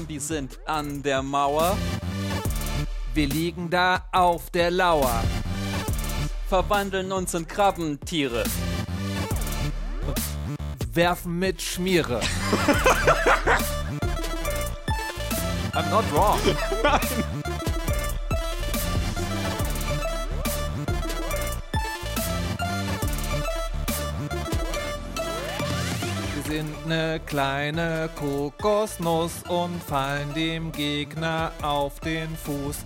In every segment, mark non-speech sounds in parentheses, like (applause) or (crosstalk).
Zombies sind an der Mauer. Wir liegen da auf der Lauer. Verwandeln uns in Krabbentiere. Werfen mit Schmiere. I'm not wrong. (laughs) sind ne kleine Kokosnuss und fallen dem Gegner auf den Fuß.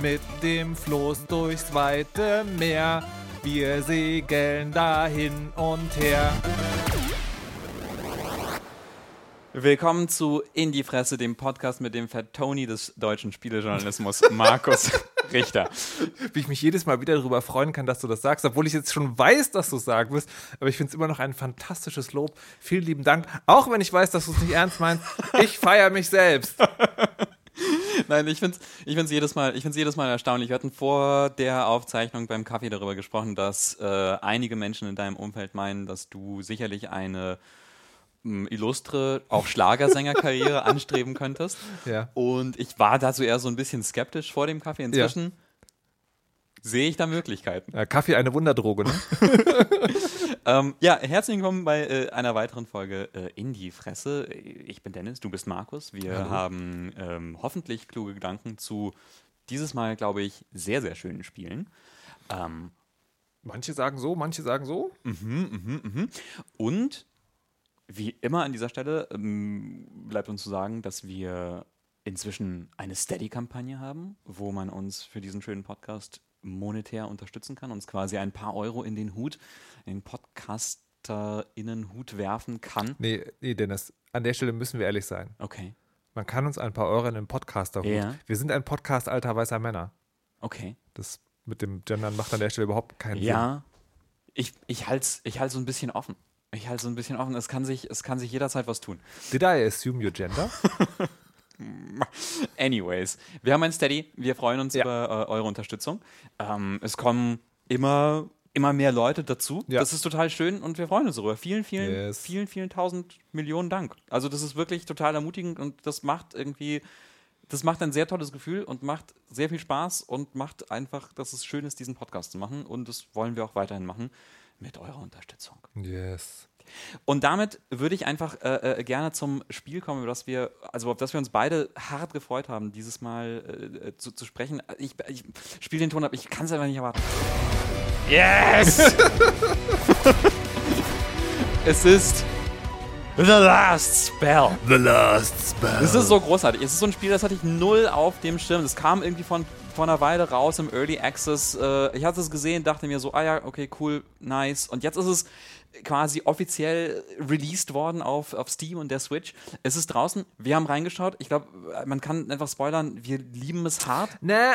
Mit dem Floß durchs weite Meer. Wir segeln da hin und her. Willkommen zu In die Fresse, dem Podcast mit dem Fat Tony des deutschen Spielejournalismus, (laughs) Markus Richter. Wie ich mich jedes Mal wieder darüber freuen kann, dass du das sagst, obwohl ich jetzt schon weiß, dass du es sagen wirst. Aber ich finde es immer noch ein fantastisches Lob. Vielen lieben Dank. Auch wenn ich weiß, dass du es nicht ernst meinst. Ich feiere mich selbst. (laughs) Nein, ich finde es ich find's jedes, Mal, ich find's jedes Mal erstaunlich. Wir hatten vor der Aufzeichnung beim Kaffee darüber gesprochen, dass äh, einige Menschen in deinem Umfeld meinen, dass du sicherlich eine illustre, auch Schlagersängerkarriere (laughs) anstreben könntest. Ja. Und ich war da so eher so ein bisschen skeptisch vor dem Kaffee. Inzwischen sehe ich da Möglichkeiten. Ja, Kaffee eine Wunderdroge, ne? (laughs) Ähm, ja, herzlich willkommen bei äh, einer weiteren Folge äh, In die Fresse. Ich bin Dennis, du bist Markus. Wir Hallo. haben ähm, hoffentlich kluge Gedanken zu dieses Mal, glaube ich, sehr, sehr schönen Spielen. Ähm, Manche sagen so, manche sagen so. und wie immer an dieser Stelle ähm, bleibt uns zu sagen, dass wir inzwischen eine Steady-Kampagne haben, wo man uns für diesen schönen Podcast monetär unterstützen kann, uns quasi ein paar Euro in den Hut, in den PodcasterInnen-Hut werfen kann. Nee, nee, Dennis, an der Stelle müssen wir ehrlich sein. Okay, Man kann uns ein paar Euro in den Podcaster Ja. Wir sind ein Podcast alter weißer Männer. okay. Das mit dem Gendern macht an der Stelle überhaupt keinen Ja, ich, ich halte es ich halt's so ein bisschen offen. Ich halte so ein bisschen offen. Es kann, sich, es kann sich jederzeit was tun. Did I assume your gender? (laughs) Anyways, wir haben ein Steady. Wir freuen uns Ja. über äh, eure Unterstützung. Ähm, es kommen immer, immer mehr Leute dazu. Ja. Das ist total schön und wir freuen uns darüber. Vielen, vielen, Yes. vielen, vielen tausend Millionen Dank. Also das ist wirklich total ermutigend und das macht irgendwie, das macht ein sehr tolles Gefühl und macht sehr viel Spaß und macht einfach, dass es schön ist, diesen Podcast zu machen und das wollen wir auch weiterhin machen mit eurer Unterstützung. yes. Und damit würde ich einfach äh, äh, gerne zum Spiel kommen, über das wir, also auf das wir uns beide hart gefreut haben, dieses Mal äh, äh, zu, zu sprechen. Ich, ich spiele den Ton ab, ich kann es einfach nicht erwarten. Yes! (laughs) es ist The Last Spell. The Last Spell. Es ist so großartig. Es ist so ein Spiel, das hatte ich null auf dem Schirm. Das kam irgendwie von, von einer Weile raus im Early Access. Äh, ich hatte es gesehen, dachte mir so, ah ja, okay, cool, nice. Und jetzt ist es quasi offiziell released worden auf, auf Steam und der Switch. Es ist draußen. Wir haben reingeschaut. Ich glaube, man kann einfach spoilern. Wir lieben es hart. Na,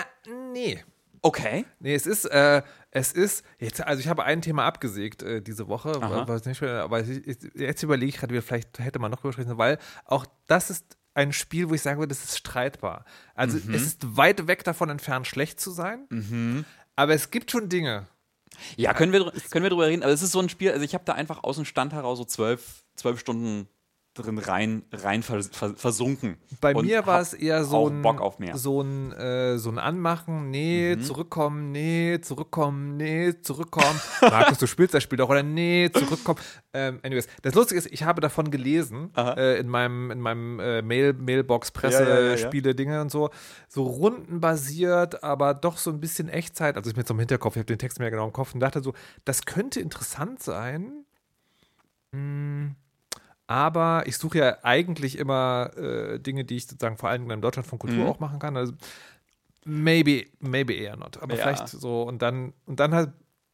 nee. Okay. Nee, es ist, äh, es ist, jetzt, also ich habe ein Thema abgesägt äh, diese Woche, Aha. was nicht, aber ich, ich, jetzt überlege ich gerade, vielleicht hätte man noch drüber sprechen, weil auch das ist ein Spiel, wo ich sagen würde, das ist streitbar. Also Mhm. es ist weit weg davon entfernt, schlecht zu sein, aber es gibt schon Dinge. Ja, können wir, können wir drüber reden. Aber es ist so ein Spiel, also ich habe da einfach aus dem Stand heraus so zwölf, zwölf Stunden drin rein, rein vers vers versunken. Bei mir war es eher so ein, Bock auf mehr. Mhm. so ein, äh, so ein Anmachen, nee, zurückkommen, nee, zurückkommen, nee, zurückkommen. (laughs) Markus, du spielst das Spiel doch, oder nee, zurückkommen. Ähm, anyways, das Lustige ist, ich habe davon gelesen, äh, in meinem, in meinem äh, Mail, Mailbox, Presse, Ja, ja, ja. Spiele, Dinge und so, so rundenbasiert, aber doch so ein bisschen Echtzeit. Also ich mir jetzt im Hinterkopf, ich habe den Text mehr genau im Kopf und dachte so, das könnte interessant sein. Hm, aber ich suche ja eigentlich immer äh, Dinge, die ich sozusagen vor allem in Deutschland von Kultur Mhm. auch machen kann. Also maybe, maybe eher not. Aber Ja. vielleicht so und dann und dann halt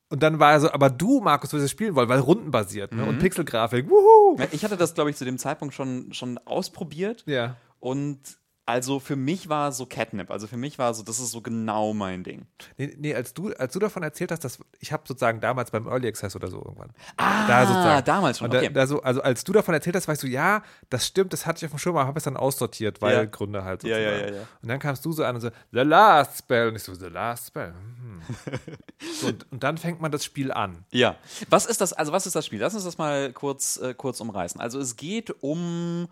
und dann war er so, aber du, Markus, willst es spielen wollen, weil rundenbasiert ne? und Pixelgrafik. Wuhu! Ich hatte das, glaube ich, zu dem Zeitpunkt schon, schon ausprobiert Ja. und also für mich war so Catnip, also für mich war so, das ist so genau mein Ding. Nee, nee, als du, als du davon erzählt hast, dass ich habe sozusagen damals beim Early Access oder so irgendwann. Ah, da sozusagen. damals schon, da, okay. da so, also als du davon erzählt hast, weißt du, ja, das stimmt, das hatte ich auf dem Schirm, aber habe es dann aussortiert, weil Ja. Gründe halt Ja, sozusagen. ja, ja, ja. Und dann kamst du so an und so, The Last Spell. Und ich so, The Last Spell. Hm. (laughs) so, und, und dann fängt man das Spiel an. Ja. Was ist das, also was ist das Spiel? Lass uns das mal kurz, äh, kurz umreißen. Also es geht um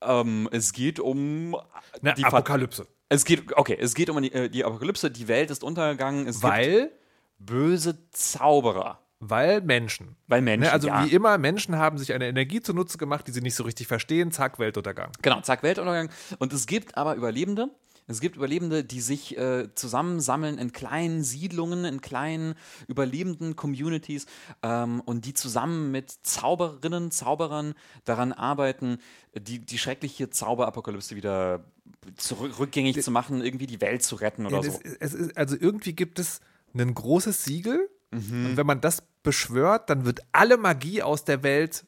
Ähm, es geht um Eine die Ver- Apokalypse. Es geht, okay, es geht um die, äh, die Apokalypse, die Welt ist untergegangen, Weil, böse Zauberer. weil Menschen. Weil Menschen, Ne, also ja. wie immer, Menschen haben sich eine Energie zunutze gemacht, die sie nicht so richtig verstehen. Zack, Weltuntergang. Genau, zack, Weltuntergang. Und es gibt aber Überlebende. Es gibt Überlebende, die sich äh, zusammensammeln in kleinen Siedlungen, in kleinen überlebenden Communities ähm, und die zusammen mit Zauberinnen, Zauberern daran arbeiten, die, die schreckliche Zauberapokalypse wieder zurück, rückgängig zu machen, irgendwie die Welt zu retten oder Ja, so. es ist, also irgendwie gibt es ein großes Siegel Mhm. und wenn man das beschwört, dann wird alle Magie aus der Welt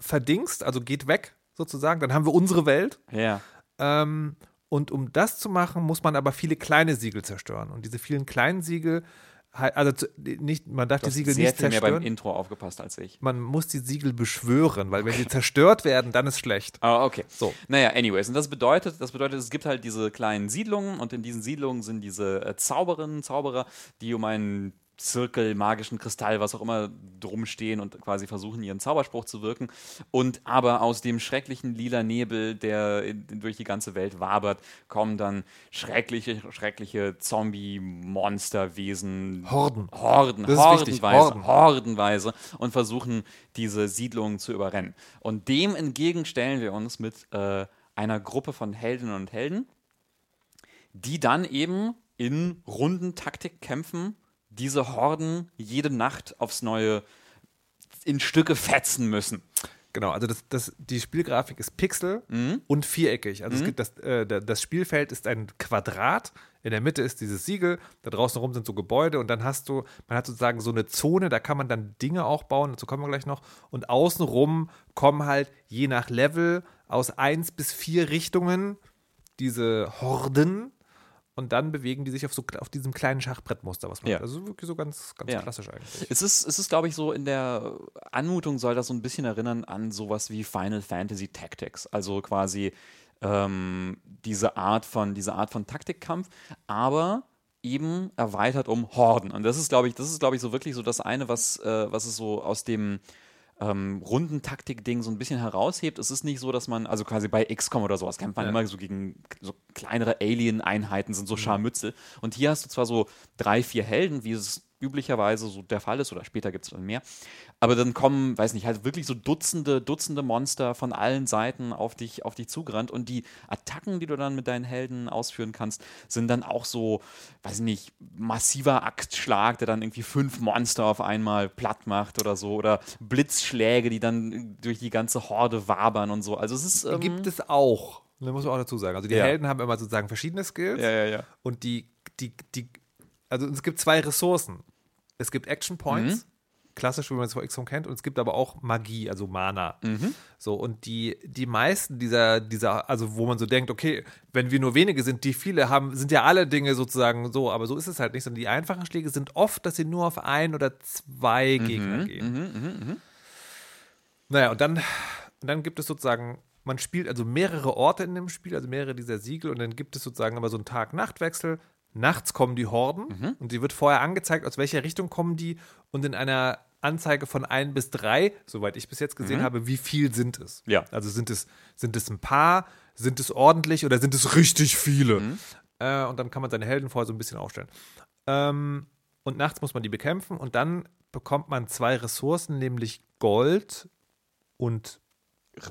verdingst, also geht weg sozusagen. Dann haben wir unsere Welt. Ja. Ähm, und um das zu machen, muss man aber viele kleine Siegel zerstören. Und diese vielen kleinen Siegel, also nicht, man darf die Siegel sehr nicht viel mehr beim zerstören. Intro aufgepasst als ich. Man muss die Siegel beschwören, weil wenn sie zerstört werden, dann ist schlecht. Ah, okay. So. Naja, anyways. Und das bedeutet, das bedeutet, es gibt halt diese kleinen Siedlungen und in diesen Siedlungen sind diese äh, Zauberinnen, Zauberer, die um einen Zirkel, magischen Kristall, was auch immer drum stehen und quasi versuchen, ihren Zauberspruch zu wirken. Und aber aus dem schrecklichen lila Nebel, der in, durch die ganze Welt wabert, kommen dann schreckliche, schreckliche Zombie-Monsterwesen. Horden. Horden, Das hordenweise, Horden. hordenweise und versuchen, diese Siedlungen zu überrennen. Und dem entgegen stellen wir uns mit äh, einer Gruppe von Heldinnen und Helden, die dann eben in runden Taktikkämpfen diese Horden jede Nacht aufs Neue in Stücke fetzen müssen. Genau, also das, das, die Spielgrafik ist Pixel Mhm. und viereckig. Also es gibt das, äh, da- das Spielfeld ist ein Quadrat, in der Mitte ist dieses Siegel, da draußen rum sind so Gebäude und dann hast du, man hat sozusagen so eine Zone, da kann man dann Dinge auch bauen, dazu kommen wir gleich noch. Und außenrum kommen halt je nach Level aus eins bis vier Richtungen diese Horden und dann bewegen die sich auf, so, auf diesem kleinen Schachbrettmuster, was man Ja. hat. Also wirklich so ganz, ganz Ja. klassisch eigentlich. Es ist, es ist glaube ich, so in der Anmutung soll das so ein bisschen erinnern an sowas wie Final Fantasy Tactics. Also quasi ähm, diese Art von, diese Art von Taktikkampf, aber eben erweitert um Horden. Und das ist, glaube ich, das ist, glaube ich, so wirklich so das eine, was, äh, was es so aus dem ähm, Rundentaktik-Ding so ein bisschen heraushebt. Es ist nicht so, dass man, also quasi bei XCOM oder sowas, kämpft man Ja. immer so gegen so kleinere Alien-Einheiten, sind so Scharmützel. Und hier hast du zwar so drei, vier Helden, wie es üblicherweise so der Fall ist, oder später gibt es dann mehr. Aber dann kommen, weiß nicht, halt wirklich so Dutzende, Dutzende Monster von allen Seiten auf dich, auf dich zugerannt. Und die Attacken, die du dann mit deinen Helden ausführen kannst, sind dann auch so, weiß ich nicht, massiver Axtschlag, der dann irgendwie fünf Monster auf einmal platt macht oder so. Oder Blitzschläge, die dann durch die ganze Horde wabern und so. Also es ist. Ähm, Gibt es auch. Da muss man auch dazu sagen. Also die Ja. Helden haben immer sozusagen verschiedene Skills. ja, ja, ja. Und die, die, die, also es gibt zwei Ressourcen. Es gibt Action Points, Mhm. klassisch, wie man es von XCOM kennt, und es gibt aber auch Magie, also Mana. Mhm. So, und die, die meisten dieser, dieser, also wo man so denkt, okay, wenn wir nur wenige sind, die viele haben, sind ja alle Dinge sozusagen so, aber so ist es halt nicht, sondern die einfachen Schläge sind oft, dass sie nur auf ein oder zwei Mhm. Gegner gehen. Naja, und dann, und dann gibt es sozusagen, man spielt also mehrere Orte in dem Spiel, also mehrere dieser Siegel, und dann gibt es sozusagen immer so einen Tag-Nacht-Wechsel. Nachts kommen die Horden Mhm. und die wird vorher angezeigt, aus welcher Richtung kommen die und in einer Anzeige von ein bis drei, soweit ich bis jetzt gesehen habe, wie viel sind es. Mhm. Ja. Also sind es, sind es ein paar, sind es ordentlich oder sind es richtig viele? Mhm. Äh, und dann kann man seine Helden vorher so ein bisschen aufstellen. Ähm, und nachts muss man die bekämpfen und dann bekommt man zwei Ressourcen, nämlich Gold und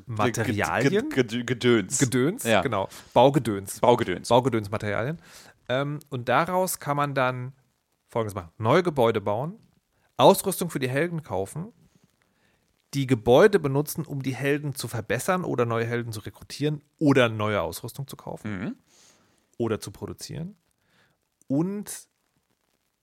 Materialien. Ge- ge- Gedöns. Gedöns, Ja. genau. Baugedöns. Baugedöns. Baugedönsmaterialien. Ähm, und daraus kann man dann folgendes machen: neue Gebäude bauen, Ausrüstung für die Helden kaufen, die Gebäude benutzen, um die Helden zu verbessern oder neue Helden zu rekrutieren oder neue Ausrüstung zu kaufen Mhm. oder zu produzieren. Und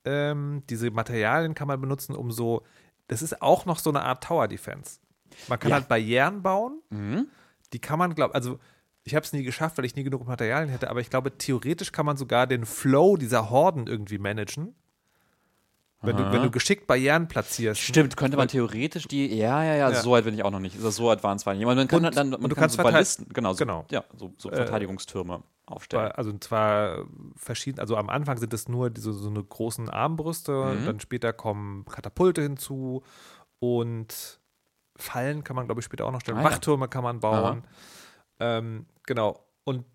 ähm, diese Materialien kann man benutzen, um so, das ist auch noch so eine Art Tower Defense. Man kann Ja. halt Barrieren bauen, Mhm. die kann man, glaube also ich habe es nie geschafft, weil ich nie genug Materialien hätte, aber ich glaube, theoretisch kann man sogar den Flow dieser Horden irgendwie managen. Wenn du, wenn du geschickt Barrieren platzierst. Stimmt, könnte man theoretisch die, ja, ja, ja, Ja. so weit bin ich auch noch nicht. Ist das so advanced war ich man kann Und- dann, man und du kann kannst so Ballisten, genau, so, genau. ja, so, so Verteidigungstürme aufstellen. Also zwar verschieden, also am Anfang sind es nur diese so eine großen Armbrüste, Mhm. dann später kommen Katapulte hinzu und Fallen kann man, glaube ich, später auch noch stellen. Ah, ja. Wachtürme kann man bauen. Ähm, genau. Und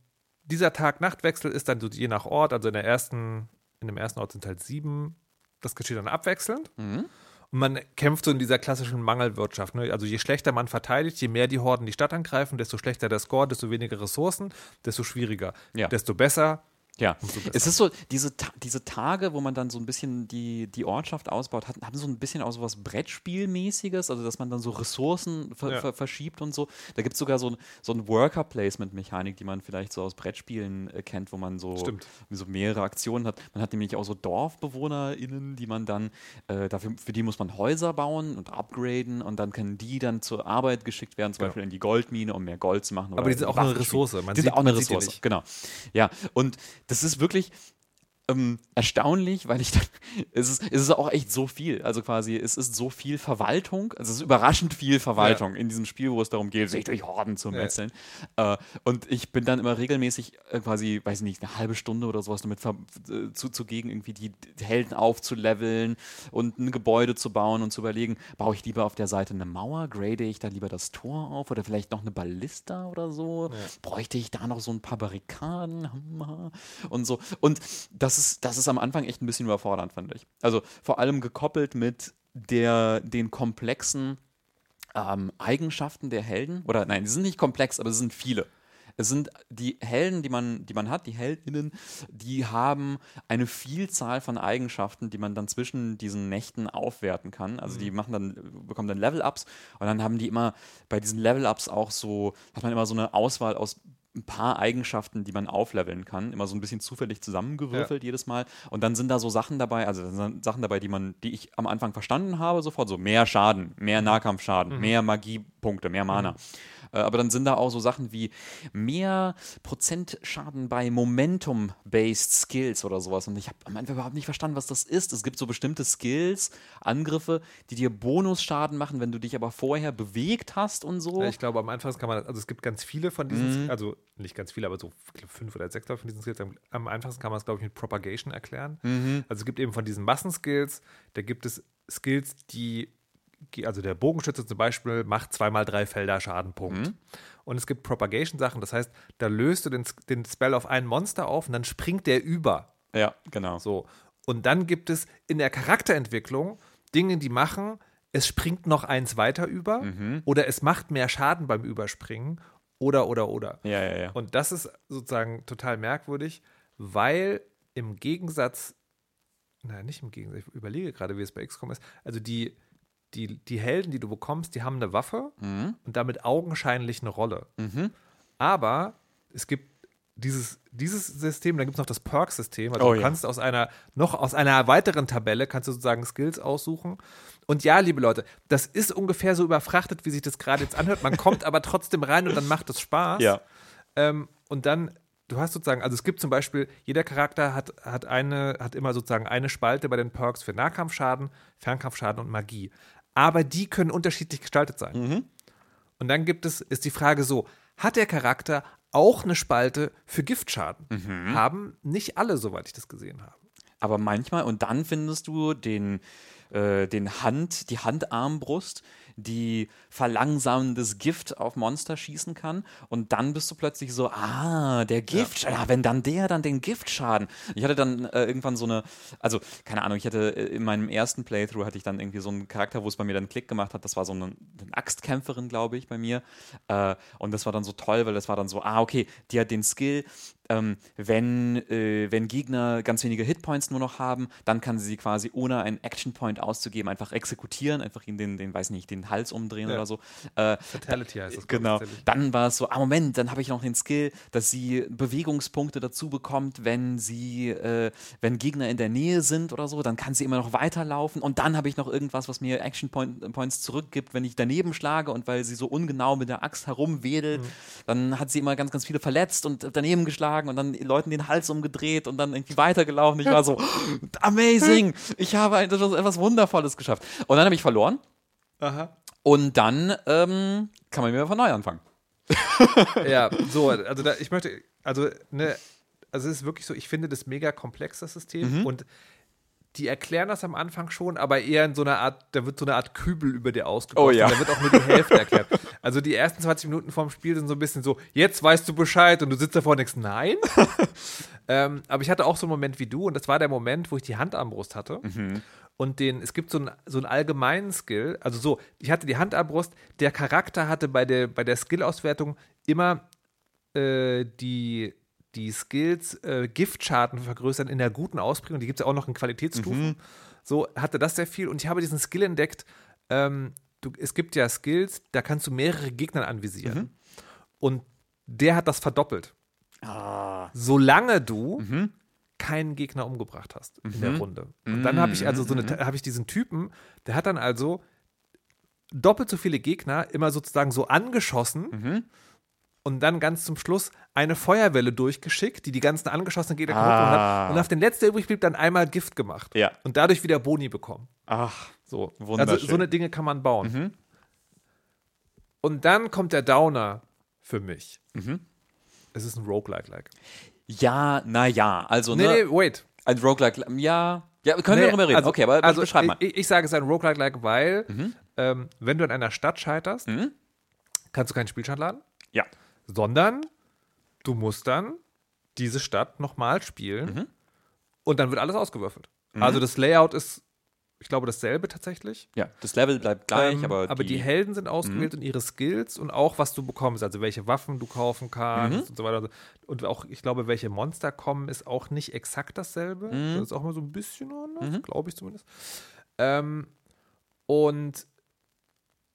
dieser Tag-Nacht-Wechsel ist dann so je nach Ort, also in der ersten, in dem ersten Ort sind halt sieben, das geschieht dann abwechselnd. Mhm. Und man kämpft so in dieser klassischen Mangelwirtschaft. Ne? Also je schlechter man verteidigt, je mehr die Horden die Stadt angreifen, desto schlechter der Score, desto weniger Ressourcen, desto schwieriger. Ja. Desto besser. Ja, es ist so, diese, diese Tage, wo man dann so ein bisschen die, die Ortschaft ausbaut, hat, haben so ein bisschen auch so was Brettspielmäßiges, also dass man dann so Ressourcen ver Ja. ver verschiebt und so. Da gibt es sogar so ein, so ein Worker-Placement-Mechanik, die man vielleicht so aus Brettspielen äh, kennt, wo man so, so mehrere Aktionen hat. Man hat nämlich auch so DorfbewohnerInnen, die man dann, äh, dafür, für die muss man Häuser bauen und upgraden und dann können die dann zur Arbeit geschickt werden, zum Genau. Beispiel in die Goldmine, um mehr Gold zu machen. Aber die sind in auch eine Ressource. Man die sind auch eine Ressource, genau. Ja, und das ist wirklich ähm, erstaunlich, weil ich dann, (laughs) es ist, es ist auch echt so viel. Also quasi, es ist so viel Verwaltung, also es ist überraschend viel Verwaltung in diesem Spiel, wo es darum geht, sich durch Horden zu Ja. metzeln. Äh, und ich bin dann immer regelmäßig äh, quasi, weiß ich nicht, eine halbe Stunde oder sowas damit ver äh, zu, zugegen, irgendwie die Helden aufzuleveln und ein Gebäude zu bauen und zu überlegen, baue ich lieber auf der Seite eine Mauer, grade ich da lieber das Tor auf oder vielleicht noch eine Ballista oder so? Bräuchte ich da noch so ein paar Barrikaden und so? Und das ist, das ist am Anfang echt ein bisschen überfordernd, fand ich. Also vor allem gekoppelt mit der, den komplexen ähm, Eigenschaften der Helden. Oder nein, die sind nicht komplex, aber es sind viele. Es sind die Helden, die man, die man hat, die Heldinnen, die haben eine Vielzahl von Eigenschaften, die man dann zwischen diesen Nächten aufwerten kann. Also die machen dann, bekommen dann Level-Ups und dann haben die immer bei diesen Level-Ups auch so, hat man immer so eine Auswahl aus ein paar Eigenschaften, die man aufleveln kann, immer so ein bisschen zufällig zusammengewürfelt jedes Mal. Und dann sind da so Sachen dabei, also Sachen dabei, die man, die ich am Anfang verstanden habe, sofort so mehr Schaden, mehr Nahkampfschaden, mehr Magiepunkte, mehr Mana. Äh, Aber dann sind da auch so Sachen wie mehr Prozent Schaden bei Momentum-based Skills oder sowas. Und ich habe am Anfang überhaupt nicht verstanden, was das ist. Es gibt so bestimmte Skills, Angriffe, die dir Bonusschaden machen, wenn du dich aber vorher bewegt hast und so. Ja, ich glaube, am Anfang kann man, also es gibt ganz viele von diesen, Mhm. also nicht ganz viele, aber so fünf oder sechs von diesen Skills. Am, am einfachsten kann man es, glaube ich, mit Propagation erklären. Mhm. Also es gibt eben von diesen Massenskills, da gibt es Skills, die, also der Bogenschütze zum Beispiel macht zweimal drei Felder Schadenpunkt. Mhm. Und es gibt Propagation-Sachen, das heißt, da löst du den, den Spell auf ein Monster auf und dann springt der über. ja, genau. So. Und dann gibt es in der Charakterentwicklung Dinge, die machen, es springt noch eins weiter über Mhm. oder es macht mehr Schaden beim Überspringen oder, oder, oder. Ja, ja, ja. Und das ist sozusagen total merkwürdig, weil im Gegensatz, na, nicht im Gegensatz, ich überlege gerade, wie es bei XCOM ist, also die, die, die Helden, die du bekommst, die haben eine Waffe Mhm. und damit augenscheinlich eine Rolle. Mhm. Aber es gibt dieses, dieses System, dann gibt es noch das Perk-System. Also Oh, du ja. kannst aus einer, noch aus einer weiteren Tabelle kannst du sozusagen Skills aussuchen. Und ja, liebe Leute, das ist ungefähr so überfrachtet, wie sich das gerade jetzt anhört. Man kommt aber trotzdem rein und dann macht es Spaß. Ja. Ähm, und dann, du hast sozusagen, also es gibt zum Beispiel, jeder Charakter hat, hat, eine, hat immer sozusagen eine Spalte bei den Perks für Nahkampfschaden, Fernkampfschaden und Magie. Aber die können unterschiedlich gestaltet sein. Und dann gibt es, ist die Frage so, hat der Charakter auch eine Spalte für Giftschaden? Haben nicht alle, soweit ich das gesehen habe. Aber manchmal, und dann findest du den, äh, den Hand, die Handarmbrust, die verlangsamendes Gift auf Monster schießen kann. Und dann bist du plötzlich so, ah, der Gift, ja. wenn dann der dann den Giftschaden. Ich hatte dann äh, irgendwann so eine, also keine Ahnung, ich hatte äh, in meinem ersten Playthrough hatte ich dann irgendwie so einen Charakter, wo es bei mir dann Klick gemacht hat. Das war so eine, eine Axtkämpferin, glaube ich, bei mir. Äh, und das war dann so toll, weil das war dann so, ah, okay, die hat den Skill, ähm, wenn, äh, wenn Gegner ganz wenige Hitpoints nur noch haben, dann kann sie sie quasi ohne einen Action Point auszugeben einfach exekutieren, einfach ihn den, den weiß nicht, den Hals umdrehen Ja. oder so. Äh, Fatality heißt das. Genau. Dann war es so, ah Moment, dann habe ich noch den Skill, dass sie Bewegungspunkte dazu bekommt, wenn sie, äh, wenn Gegner in der Nähe sind oder so, dann kann sie immer noch weiterlaufen. Und dann habe ich noch irgendwas, was mir Action Point, Points zurückgibt, wenn ich daneben schlage und weil sie so ungenau mit der Axt herumwedelt, dann hat sie immer ganz, ganz viele verletzt und daneben geschlagen und dann Leuten den Hals umgedreht und dann irgendwie weitergelaufen. Ich war so, (laughs) amazing! Ich habe etwas, Wundervolles geschafft. Und dann habe ich verloren. Aha. Und dann ähm, kann man wieder von neu anfangen. (laughs) Ja, so, also da, ich möchte, also, ne, also es ist wirklich so, ich finde das mega komplex, das System. Und die erklären das am Anfang schon, aber eher in so einer Art, da wird so eine Art Kübel über dir ausgegossen. Oh ja. Da wird auch nur die Hälfte erklärt. Also die ersten 20 Minuten vorm Spiel sind so ein bisschen so, jetzt weißt du Bescheid und du sitzt davor und denkst, nein. (laughs) ähm, aber ich hatte auch so einen Moment wie du und das war der Moment, wo ich die Handarmbrust hatte. Und den, es gibt so einen, so einen allgemeinen Skill, also so, ich hatte die Handarmbrust, der Charakter hatte bei der, bei der Skill-Auswertung immer äh, die, die Skills äh, Giftschaden vergrößern in der guten Ausprägung. Die gibt es ja auch noch in Qualitätsstufen. So hatte das sehr viel. Und ich habe diesen Skill entdeckt. Ähm, du, es gibt ja Skills, da kannst du mehrere Gegner anvisieren. Und der hat das verdoppelt. Ah. Solange du keinen Gegner umgebracht hast in der Runde. Und dann habe ich also so eine, habe ich diesen Typen, der hat dann also doppelt so viele Gegner immer sozusagen so angeschossen und dann ganz zum Schluss eine Feuerwelle durchgeschickt, die die ganzen angeschossenen Gegner kaputt gemacht Ah. hat. Und auf den letzten, der übrig blieb, dann einmal Gift gemacht. Ja. Und dadurch wieder Boni bekommen. Ach. So. Wunderschön. Also so eine Dinge kann man bauen. Und dann kommt der Downer für mich. Es ist ein Roguelike-like. Ja, naja, also, Nee, ne? nee, wait. Ein Roguelike, ja. Ja, können wir Nee, darüber reden. also- okay, aber also beschreib mal. Ich, ich sage es ist ein Roguelike-like, weil Mhm. ähm, wenn du in einer Stadt scheiterst, kannst du keinen Spielstand laden, ja. Sondern du musst dann diese Stadt nochmal spielen Mhm. und dann wird alles ausgewürfelt. Also das Layout ist, ich glaube, dasselbe tatsächlich. Ja, das Level bleibt gleich, Ähm, aber, die, die, Helden sind ausgewählt und ihre Skills und auch, was du bekommst, also welche Waffen du kaufen kannst Mhm. und so weiter. Und auch, ich glaube, welche Monster kommen, ist auch nicht exakt dasselbe. Mhm. Das ist auch mal so ein bisschen anders, glaube ich zumindest. Ähm, und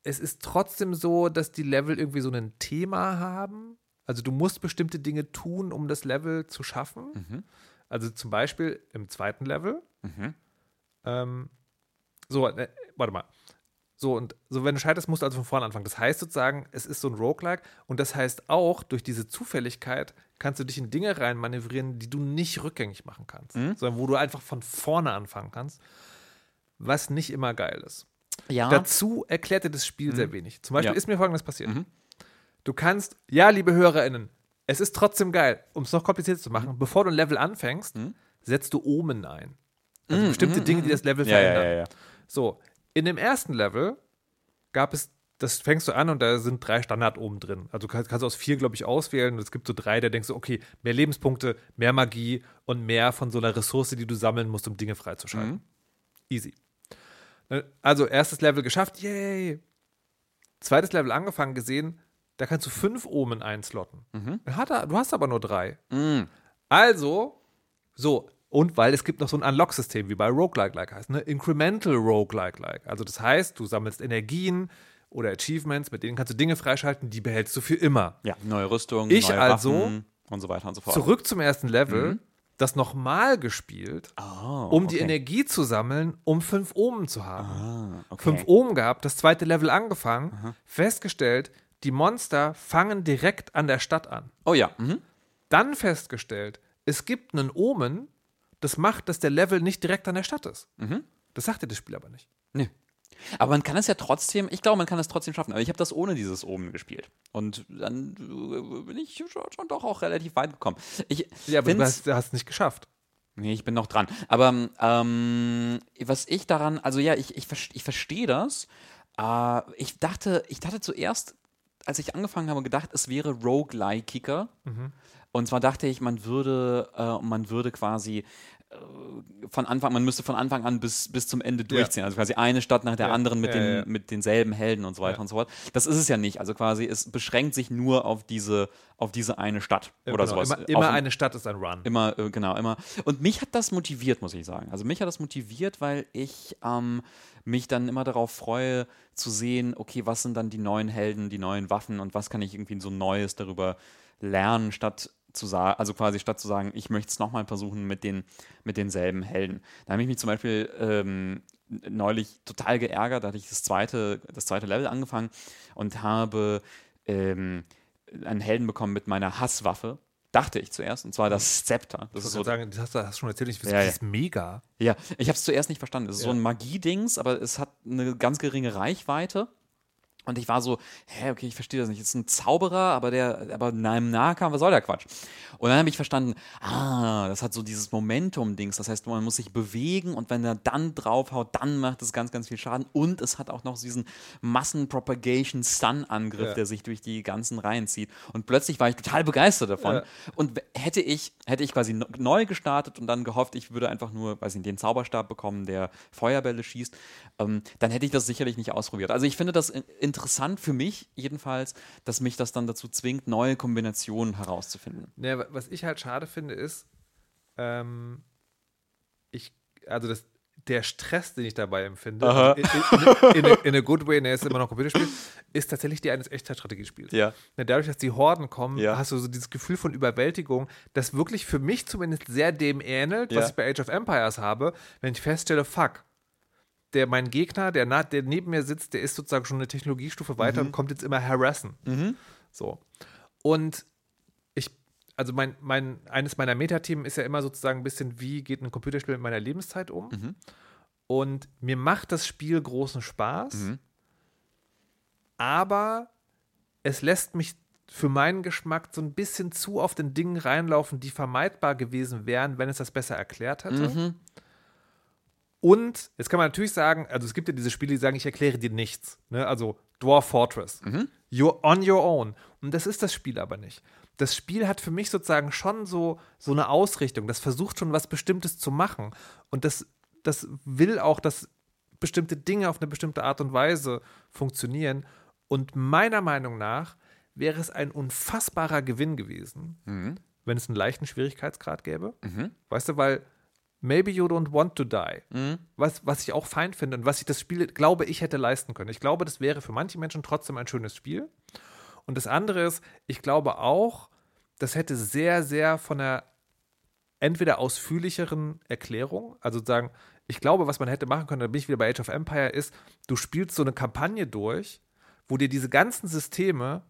es ist trotzdem so, dass die Level irgendwie so ein Thema haben. Also du musst bestimmte Dinge tun, um das Level zu schaffen. Mhm. Also zum Beispiel im zweiten Level. Mhm. Ähm, so, äh, warte mal. So, und so, wenn du scheiterst, musst du also von vorne anfangen. Das heißt sozusagen, es ist so ein Roguelike und das heißt auch, durch diese Zufälligkeit kannst du dich in Dinge reinmanövrieren, die du nicht rückgängig machen kannst, sondern wo du einfach von vorne anfangen kannst, was nicht immer geil ist. Ja. Dazu erklärt dir das Spiel sehr wenig. Zum Beispiel Ja. ist mir folgendes passiert. Du kannst, ja, liebe HörerInnen, es ist trotzdem geil, um es noch komplizierter zu machen, bevor du ein Level anfängst, setzt du Omen ein. Also bestimmte Dinge, die das Level ja, verändern. So, in dem ersten Level gab es, das fängst du an und da sind drei Standard oben drin. Also du kannst, kannst aus vier, glaube ich, auswählen. Und es gibt so drei, da denkst du, okay, mehr Lebenspunkte, mehr Magie und mehr von so einer Ressource, die du sammeln musst, um Dinge freizuschalten. Easy. Äh, Also, erstes Level geschafft, yay. Zweites Level angefangen, gesehen, da kannst du fünf Omen einslotten. Hat er, du hast aber nur drei. Also, so, und weil es gibt noch so ein Unlock-System, wie bei Roguelike-like heißt, ne? Incremental Roguelike-like. Also das heißt, du sammelst Energien oder Achievements, mit denen kannst du Dinge freischalten, die behältst du für immer. Ja, neue Rüstung, Ich neue also Waffen und so weiter und so fort. Zurück zum ersten Level, das nochmal gespielt, Oh, um die okay. Energie zu sammeln, um fünf Omen zu haben. Ah, okay. Fünf Omen gehabt, das zweite Level angefangen, festgestellt, die Monster fangen direkt an der Stadt an. Oh ja. Mhm. Dann festgestellt, es gibt einen Omen, das macht, dass der Level nicht direkt an der Stadt ist. Mhm. Das sagt dir das Spiel aber nicht. Nee. Aber man kann es ja trotzdem, ich glaube, man kann es trotzdem schaffen. Aber ich habe das ohne dieses Omen gespielt. Und dann äh, bin ich schon, schon doch auch relativ weit gekommen. Ich Ja, aber du hast, es nicht geschafft. Nee, ich bin noch dran. Aber ähm, was ich daran, also ja, ich, ich, ich verstehe das. Äh, ich dachte, ich dachte zuerst, als ich angefangen habe, gedacht, es wäre Roguelike-Kicker. Und zwar dachte ich, man würde, äh, man würde quasi von Anfang, man müsste von Anfang an bis, bis zum Ende durchziehen. Also quasi eine Stadt nach der Ja, anderen mit, ja, den, ja. mit denselben Helden und so weiter Ja. und so fort. Das ist es ja nicht. Also quasi, es beschränkt sich nur auf diese, auf diese eine Stadt oder genau. sowas. Immer, Auf immer ein- eine Stadt ist ein Run. Immer, äh, genau, immer. Und mich hat das motiviert, muss ich sagen. Also mich hat das motiviert, weil ich ähm, mich dann immer darauf freue, zu sehen, okay, was sind dann die neuen Helden, die neuen Waffen und was kann ich irgendwie so Neues darüber lernen, statt zu sagen, also quasi statt zu sagen, ich möchte es nochmal versuchen mit, den, mit denselben Helden. Da habe ich mich zum Beispiel ähm, neulich total geärgert, da hatte ich das zweite, das zweite Level angefangen und habe ähm, einen Helden bekommen mit meiner Hasswaffe. Dachte ich zuerst, und zwar das Scepter. Das Ich ist so, sagen, das hast du hast schon erzählt, ich Ja, das ist mega. ja, ich habe es zuerst nicht verstanden. Es ist so Ja. ein Magiedings, aber es hat eine ganz geringe Reichweite. Und ich war so, hä, okay, ich verstehe das nicht. Das ist ein Zauberer, aber der, aber in einem Nahkampf, was soll der Quatsch? Und dann habe ich verstanden, ah, das hat so dieses Momentum-Dings. Das heißt, man muss sich bewegen und wenn er dann draufhaut, dann macht es ganz, ganz viel Schaden. Und es hat auch noch diesen Massen-Propagation-Stun-Angriff, Ja. der sich durch die ganzen Reihen zieht. Und plötzlich war ich total begeistert davon. Ja. Und hätte ich, hätte ich quasi neu gestartet und dann gehofft, ich würde einfach nur, weiß nicht, den Zauberstab bekommen, der Feuerbälle schießt, ähm, dann hätte ich das sicherlich nicht ausprobiert. Also ich finde das in- interessant für mich jedenfalls, dass mich das dann dazu zwingt, neue Kombinationen herauszufinden. Wa- was ich halt schade finde, ist, ähm, ich, also das, der Stress, den ich dabei empfinde, in, in, in, in, a- good way, ne, ist immer noch Computerspiel, ist tatsächlich die eines Echtzeitstrategiespiels. Ja. Ne, dadurch, dass die Horden kommen, Ja. hast du so dieses Gefühl von Überwältigung, das wirklich für mich zumindest sehr dem ähnelt, Ja. was ich bei Age of Empires habe, wenn ich feststelle, fuck, der, mein Gegner, der, na, der neben mir sitzt, der ist sozusagen schon eine Technologiestufe weiter Mhm. und kommt jetzt immer harassen. So. Und ich, also mein, mein, eines meiner Metathemen ist ja immer sozusagen ein bisschen, wie geht ein Computerspiel mit meiner Lebenszeit um? Mhm. Und mir macht das Spiel großen Spaß, Mhm. aber es lässt mich für meinen Geschmack so ein bisschen zu auf den Dingen reinlaufen, die vermeidbar gewesen wären, wenn es das besser erklärt hätte. Mhm. Und jetzt kann man natürlich sagen, also es gibt ja diese Spiele, die sagen, ich erkläre dir nichts. Ne? Also Dwarf Fortress. You're on your own. Und das ist das Spiel aber nicht. Das Spiel hat für mich sozusagen schon so, so eine Ausrichtung. Das versucht schon was Bestimmtes zu machen. Und das, das will auch, dass bestimmte Dinge auf eine bestimmte Art und Weise funktionieren. Und meiner Meinung nach wäre es ein unfassbarer Gewinn gewesen, wenn es einen leichten Schwierigkeitsgrad gäbe. Weißt du, weil maybe you don't want to die. Was, was ich auch fein finde und was ich das Spiel, glaube ich, hätte leisten können. Ich glaube, das wäre für manche Menschen trotzdem ein schönes Spiel. Und das andere ist, ich glaube auch, das hätte sehr, sehr von einer entweder ausführlicheren Erklärung, also sagen, ich glaube, was man hätte machen können, da bin ich wieder bei Age of Empire, ist, du spielst so eine Kampagne durch, wo dir diese ganzen Systeme,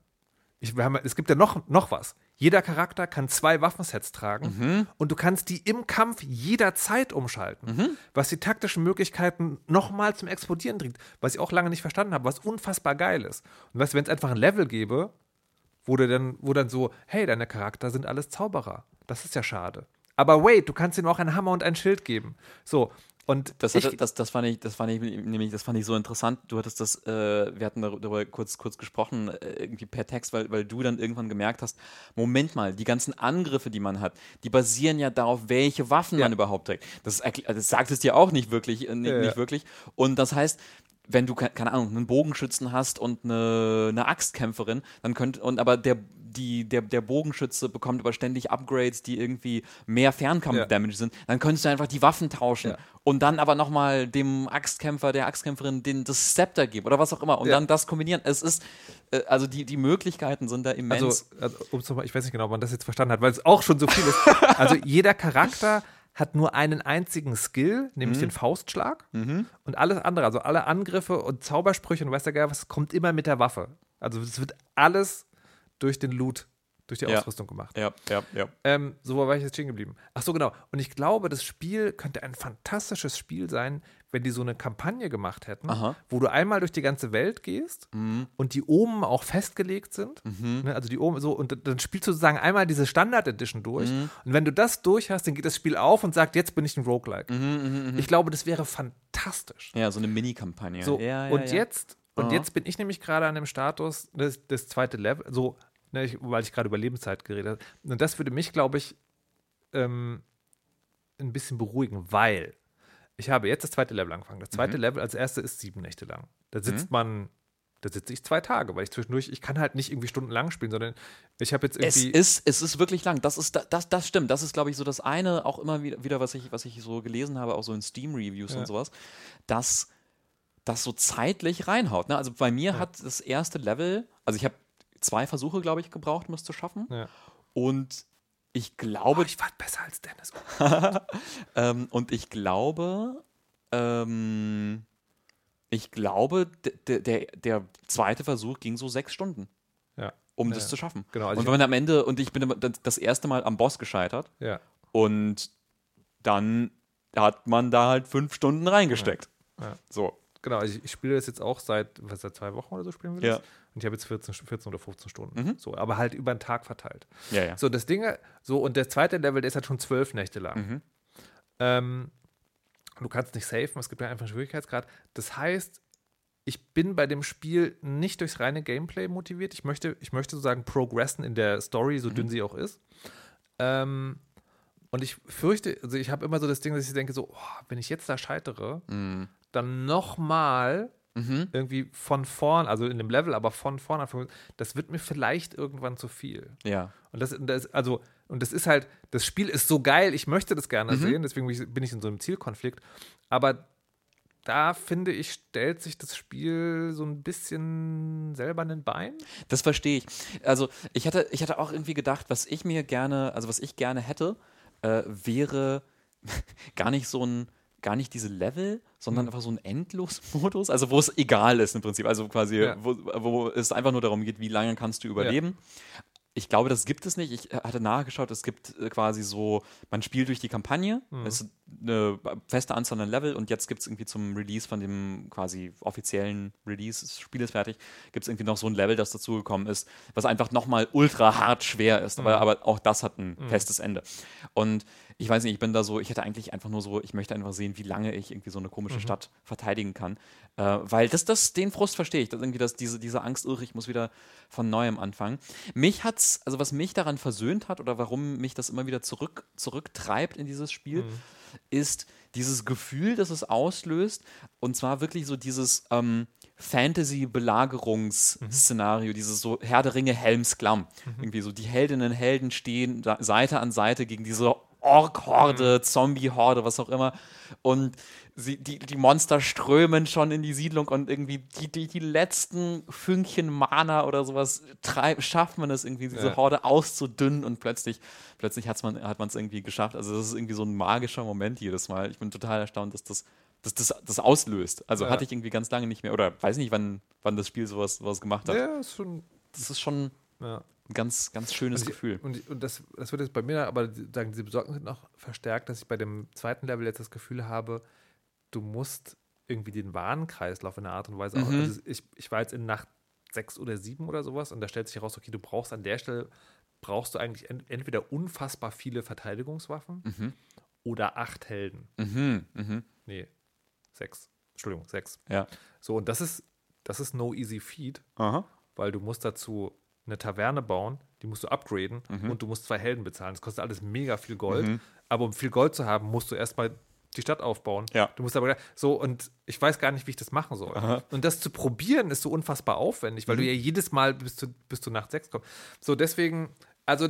ich, haben, es gibt ja noch, noch was. Jeder Charakter kann zwei Waffensets tragen und du kannst die im Kampf jederzeit umschalten, was die taktischen Möglichkeiten nochmal zum Explodieren bringt, was ich auch lange nicht verstanden habe, was unfassbar geil ist. Und weißt du, wenn es einfach ein Level gäbe, wo, du dann, wo dann so, hey, deine Charakter sind alles Zauberer. Das ist ja schade. Aber wait, du kannst ihnen auch einen Hammer und ein Schild geben. So, und Das, ich, hatte, das, das fand ich, das fand ich nämlich, das fand ich so interessant. Du hattest das, äh, wir hatten darüber kurz, kurz gesprochen, äh, irgendwie per Text, weil, weil du dann irgendwann gemerkt hast, Moment mal, die ganzen Angriffe, die man hat, die basieren ja darauf, welche Waffen Ja. man überhaupt trägt. Das, erkl- das sagt es dir auch nicht wirklich, äh, nicht, Ja, ja. nicht wirklich. Und das heißt, wenn du, ke- keine Ahnung, einen Bogenschützen hast und eine, eine Axtkämpferin, dann könnte, und aber der, die, der, der Bogenschütze bekommt aber ständig Upgrades, die irgendwie mehr Fernkampf-Damage sind, dann könntest du einfach die Waffen tauschen Ja. und dann aber nochmal dem Axtkämpfer, der Axtkämpferin den, das Scepter geben oder was auch immer und Ja. dann das kombinieren. Es ist, äh, also die, die Möglichkeiten sind da immens. also, also ich weiß nicht genau, ob man das jetzt verstanden hat, weil es auch schon so viel ist. (laughs) Also jeder Charakter hat nur einen einzigen Skill, nämlich den Faustschlag. Und alles andere, also alle Angriffe und Zaubersprüche und weiß der Geil was, kommt immer mit der Waffe. Also es wird alles durch den Loot, durch die Ja. Ausrüstung gemacht. ja, ja, ja. Ähm, so wo war ich jetzt stehen geblieben. Ach so, genau. Und ich glaube, das Spiel könnte ein fantastisches Spiel sein, wenn die so eine Kampagne gemacht hätten, Aha. Mhm. wo du einmal durch die ganze Welt gehst und die oben auch festgelegt sind. Ne, also die oben so, und dann spielst du sozusagen einmal diese Standard Edition durch. Mhm. Und wenn du das durch hast, dann geht das Spiel auf und sagt, jetzt bin ich ein Roguelike. Mhm, Ich glaube, das wäre fantastisch. Ja, so eine Mini-Kampagne. So, ja, ja, und ja. jetzt, und Aha. jetzt bin ich nämlich gerade an dem Status, das, das zweite Level, so, ne, ich, weil ich gerade über Lebenszeit geredet habe. Und das würde mich, glaube ich, ähm, ein bisschen beruhigen, weil ich habe jetzt das zweite Level angefangen. Das Mhm. zweite Level als erste ist sieben Nächte lang. Da sitzt man, da sitze ich zwei Tage, weil ich zwischendurch, ich kann halt nicht irgendwie stundenlang spielen, sondern ich habe jetzt Es irgendwie. ist, es ist wirklich lang. Das, ist, das, das stimmt. Das ist, glaube ich, so das eine, auch immer wieder, wieder was, ich, was ich so gelesen habe, auch so in Steam-Reviews Ja. und sowas, dass das so zeitlich reinhaut. Ne? Also bei mir hat das erste Level, also ich habe zwei Versuche, glaube ich, gebraucht, um es zu schaffen. ja. Und ich glaube, Oh, ich war besser als Dennis. (laughs) ähm, und ich glaube, ähm, ich glaube, der, der, zweite Versuch ging so sechs Stunden, Ja. um Ja, das ja. zu schaffen. Genau, also und wenn man am Ende, und ich bin das erste Mal am Boss gescheitert, Ja. und dann hat man da halt fünf Stunden reingesteckt. Ja. So. Genau, ich, ich spiele das jetzt auch seit, was, seit zwei Wochen oder so spielen wir Ja. das. Und ich habe jetzt 14, 14 oder 15 Stunden. Mhm. So, aber halt über den Tag verteilt. Ja, ja. So, das Ding, so, und der zweite Level, der ist halt schon zwölf Nächte lang. Mhm. Ähm, du kannst nicht safen, es gibt ja einfach einen Schwierigkeitsgrad. Das heißt, ich bin bei dem Spiel nicht durchs reine Gameplay motiviert. Ich möchte, ich möchte sozusagen progressen in der Story, so dünn sie auch ist. Ähm, und ich fürchte, also ich habe immer so das Ding, dass ich denke, so, oh, wenn ich jetzt da scheitere, Mhm. Dann nochmal Mhm. irgendwie von vorn, also in dem Level, aber von vorn, das wird mir vielleicht irgendwann zu viel. Ja. Und das, das, also, und das ist halt, das Spiel ist so geil, ich möchte das gerne Mhm. sehen, deswegen bin ich, bin ich in so einem Zielkonflikt. Aber da finde ich, stellt sich das Spiel so ein bisschen selber in den Bein. Das verstehe ich. Also ich hatte, ich hatte auch irgendwie gedacht, was ich mir gerne, also was ich gerne hätte, äh, wäre (laughs) gar nicht so ein, gar nicht diese Level, sondern einfach so ein Endlos-Modus, (laughs) also wo es egal ist im Prinzip, also quasi, Ja. wo, wo es einfach nur darum geht, wie lange kannst du überleben. Ich glaube, das gibt es nicht. Ich hatte nachgeschaut, es gibt äh, quasi so, man spielt durch die Kampagne, es ist eine feste Anzahl an Level und jetzt gibt es irgendwie zum Release von dem quasi offiziellen Release des Spieles fertig, gibt es irgendwie noch so ein Level, das dazugekommen ist, was einfach nochmal ultra hart schwer ist. Aber, aber auch das hat ein festes Ende. Und ich weiß nicht, ich bin da so, ich hätte eigentlich einfach nur so, ich möchte einfach sehen, wie lange ich irgendwie so eine komische Stadt verteidigen kann. Äh, weil das, das, den Frust verstehe ich. Das irgendwie das, diese, diese Angst, irre, ich muss wieder von neuem anfangen. Mich hat's, also was mich daran versöhnt hat oder warum mich das immer wieder zurück, zurücktreibt in dieses Spiel, ist dieses Gefühl, das es auslöst. Und zwar wirklich so dieses ähm, Fantasy-Belagerungsszenario, dieses so Herr der Ringe, Helms Klamm. Irgendwie so die Heldinnen und Helden stehen Seite an Seite gegen diese Ork-Horde, Zombie-Horde, was auch immer. Und sie, die, die Monster strömen schon in die Siedlung und irgendwie die, die, die letzten Fünkchen Mana oder sowas treib, schafft man es irgendwie, diese Ja. Horde auszudünnen und plötzlich, plötzlich hat's man, hat man es irgendwie geschafft. Also das ist irgendwie so ein magischer Moment jedes Mal. Ich bin total erstaunt, dass das, dass das, das auslöst. Also Ja. hatte ich irgendwie ganz lange nicht mehr, oder weiß nicht, wann, wann das Spiel sowas, sowas gemacht hat. Ja, ist schon. Das ist schon Ja. ein ganz, ganz schönes ich- Gefühl. Und, und das, das wird jetzt bei mir aber sagen, diese Besorgnis noch verstärkt, dass ich bei dem zweiten Level jetzt das Gefühl habe, du musst irgendwie den Warenkreislauf in einer Art und Weise auch. Mhm. Also ich, ich war jetzt in Nacht sechs oder sieben oder sowas und da stellt sich heraus, okay, du brauchst an der Stelle, brauchst du eigentlich ent, entweder unfassbar viele Verteidigungswaffen Mhm. oder acht Helden. Mhm, mhm. Nee, sechs. Entschuldigung, sechs. Ja. So, und das ist, das ist no easy feat, Aha. weil du musst dazu eine Taverne bauen, die musst du upgraden Mhm. und du musst zwei Helden bezahlen. Das kostet alles mega viel Gold. Aber um viel Gold zu haben, musst du erstmal die Stadt aufbauen. Ja. Du musst aber so und ich weiß gar nicht, wie ich das machen soll. Aha. Und das zu probieren ist so unfassbar aufwendig, weil du ja jedes Mal bis zu, bis zu Nacht sechs kommst. So deswegen, also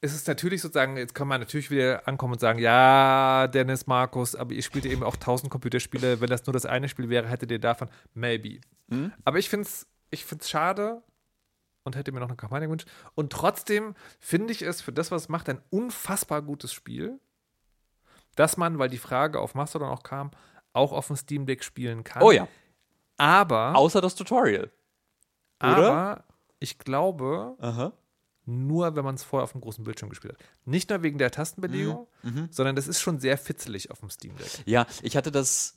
es ist natürlich sozusagen, jetzt kann man natürlich wieder ankommen und sagen, ja, Dennis, Markus, aber ihr spielt eben auch tausend Computerspiele. Wenn das nur das eine Spiel wäre, hättet ihr davon, maybe. Mhm. Aber ich finde es ich find's schade und hätte mir noch eine Kampagne gewünscht. Und trotzdem finde ich es für das, was es macht, ein unfassbar gutes Spiel, dass man, weil die Frage auf Mastodon auch kam, auch auf dem Steam Deck spielen kann. Oh ja. Aber, Außer das Tutorial. oder? aber ich glaube, Aha. nur wenn man es vorher auf dem großen Bildschirm gespielt hat. Nicht nur wegen der Tastenbelegung, Mhm. sondern das ist schon sehr fitzelig auf dem Steam Deck. Ja, ich hatte das.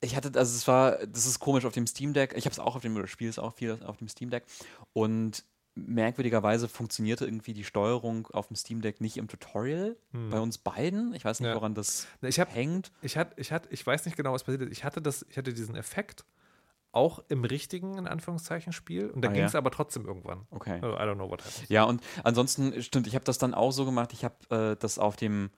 Ich hatte, also es war, das ist komisch auf dem Steam Deck. Ich habe es auch auf dem, oder spiele es auch viel auf dem Steam Deck. Und merkwürdigerweise funktionierte irgendwie die Steuerung auf dem Steam Deck nicht im Tutorial. Bei uns beiden. Ich weiß nicht, Ja. woran das Ich habe hängt. ich hatte, ich hatte, ich weiß nicht genau, was passiert ist. Ich hatte das, ich hatte diesen Effekt auch im richtigen, in Anführungszeichen, Spiel. Und da Ah, ging ja. es aber trotzdem irgendwann. Okay. Also, I don't know what happened. Ja, und ansonsten, stimmt, ich habe das dann auch so gemacht, ich habe äh, das auf dem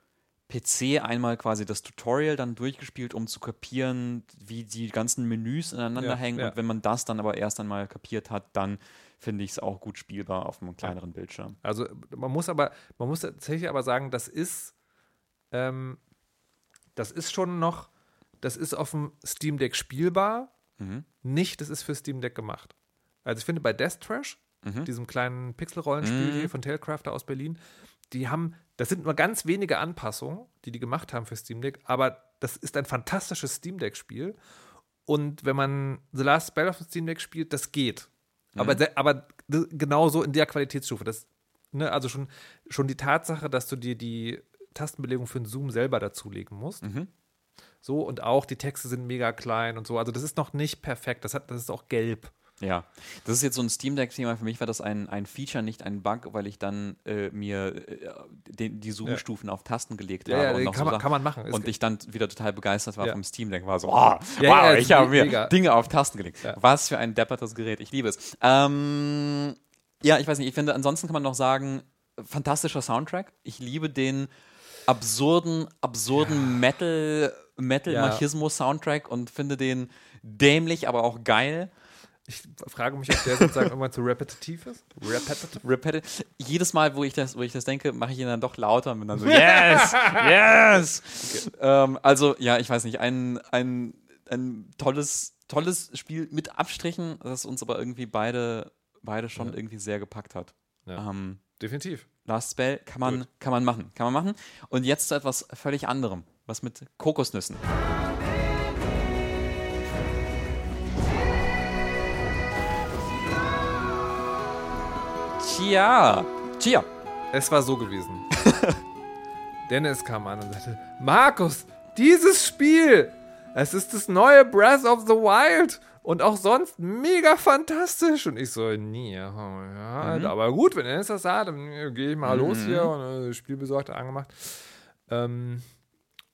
PC einmal quasi das Tutorial dann durchgespielt, um zu kapieren, wie die ganzen Menüs ineinander Ja, hängen. ja. Und wenn man das dann aber erst einmal kapiert hat, dann finde ich es auch gut spielbar auf einem kleineren Bildschirm. Also man muss aber, man muss tatsächlich aber sagen, das ist, ähm, das ist schon noch, das ist auf dem Steam Deck spielbar, Mhm. nicht, das ist für Steam Deck gemacht. Also ich finde bei Death Trash, Mhm. diesem kleinen Pixel-Rollenspiel Mhm. hier von Tailcrafter aus Berlin, die haben, das sind nur ganz wenige Anpassungen, die die gemacht haben für Steam Deck, aber das ist ein fantastisches Steam Deck-Spiel. Und wenn man The Last Spell auf dem Steam Deck spielt, das geht. Aber, se- aber d- genauso in der Qualitätsstufe. Das, ne, also schon, schon die Tatsache, dass du dir die Tastenbelegung für den Zoom selber dazulegen musst, Mhm. So, und auch die Texte sind mega klein und so. Also, das ist noch nicht perfekt. Das, hat, das ist auch gelb. Ja, das ist jetzt so ein Steam Deck-Thema. Für mich war das ein, ein Feature, nicht ein Bug, weil ich dann äh, mir äh, den, die Zoom-Stufen ja. auf Tasten gelegt ja, habe. Ja, und kann, so man, kann man machen. Und ich dann wieder total begeistert war vom Steam Deck. War so, oh, Ja, wow, ich habe mir mega. Dinge auf Tasten gelegt. Was für ein deppertes Gerät. Ich liebe es. Ähm, ja, ich weiß nicht. Ich finde, ansonsten kann man noch sagen, fantastischer Soundtrack. Ich liebe den absurden, absurden Metal, Metal-Machismo-Soundtrack und finde den dämlich, aber auch geil. Ich frage mich, ob der sozusagen irgendwann zu repetitiv ist. Repetitive? Repeti jedes Mal, wo ich das, wo ich das denke, mache ich ihn dann doch lauter und bin dann so, (laughs) yes, yes. Ähm, also, ja, ich weiß nicht, ein, ein, ein tolles, tolles Spiel mit Abstrichen, das uns aber irgendwie beide, beide schon Ja. irgendwie sehr gepackt hat. Ja. Ähm, Definitiv. Last Spell kann man, Gut. kann man machen, kann man machen. Und jetzt zu etwas völlig anderem, was mit Kokosnüssen. Tja, tja. Es war so gewesen. (laughs) Dennis kam an und sagte: Markus, dieses Spiel, es ist das neue Breath of the Wild und auch sonst mega fantastisch. Und ich so: Nee, ja, ja, aber gut, wenn Dennis das sagt, dann äh, gehe ich mal los hier und äh, Spiel besorgt, angemacht. Ähm,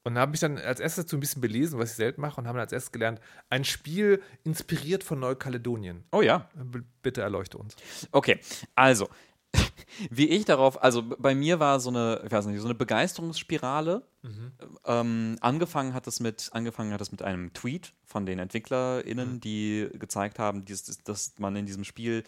und habe mich dann als erstes so ein bisschen belesen, was ich selten mache, und habe dann als erstes gelernt: ein Spiel inspiriert von Neukaledonien. Oh ja. B bitte erleuchte uns. Okay, also, (laughs) wie ich darauf, also bei mir war so eine, ich weiß nicht, so eine Begeisterungsspirale. Ähm, angefangen hat es mit, angefangen hat es mit einem Tweet von den EntwicklerInnen, die gezeigt haben, dies, dass man in diesem Spiel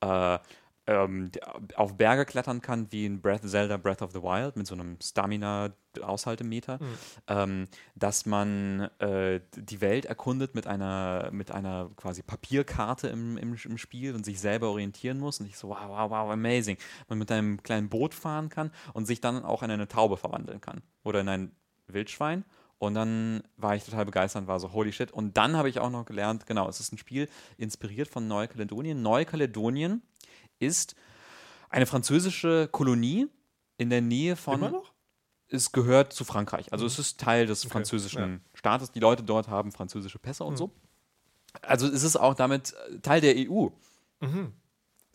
äh, ähm, auf Berge klettern kann, wie in Breath, Zelda Breath of the Wild, mit so einem Stamina-Aushaltemeter, ähm, dass man äh, die Welt erkundet mit einer, mit einer quasi Papierkarte im, im, im Spiel und sich selber orientieren muss. Und ich so, wow, wow, wow, amazing. Man mit einem kleinen Boot fahren kann und sich dann auch in eine Taube verwandeln kann. Oder in ein Wildschwein. Und dann war ich total begeistert und war so, holy shit. Und dann habe ich auch noch gelernt, genau, es ist ein Spiel inspiriert von Neukaledonien. Neukaledonien ist eine französische Kolonie in der Nähe von. Immer noch? Es gehört zu Frankreich. Also es ist Teil des französischen ja. Staates. Die Leute dort haben französische Pässe und so. Also es ist auch damit äh, Teil der EU.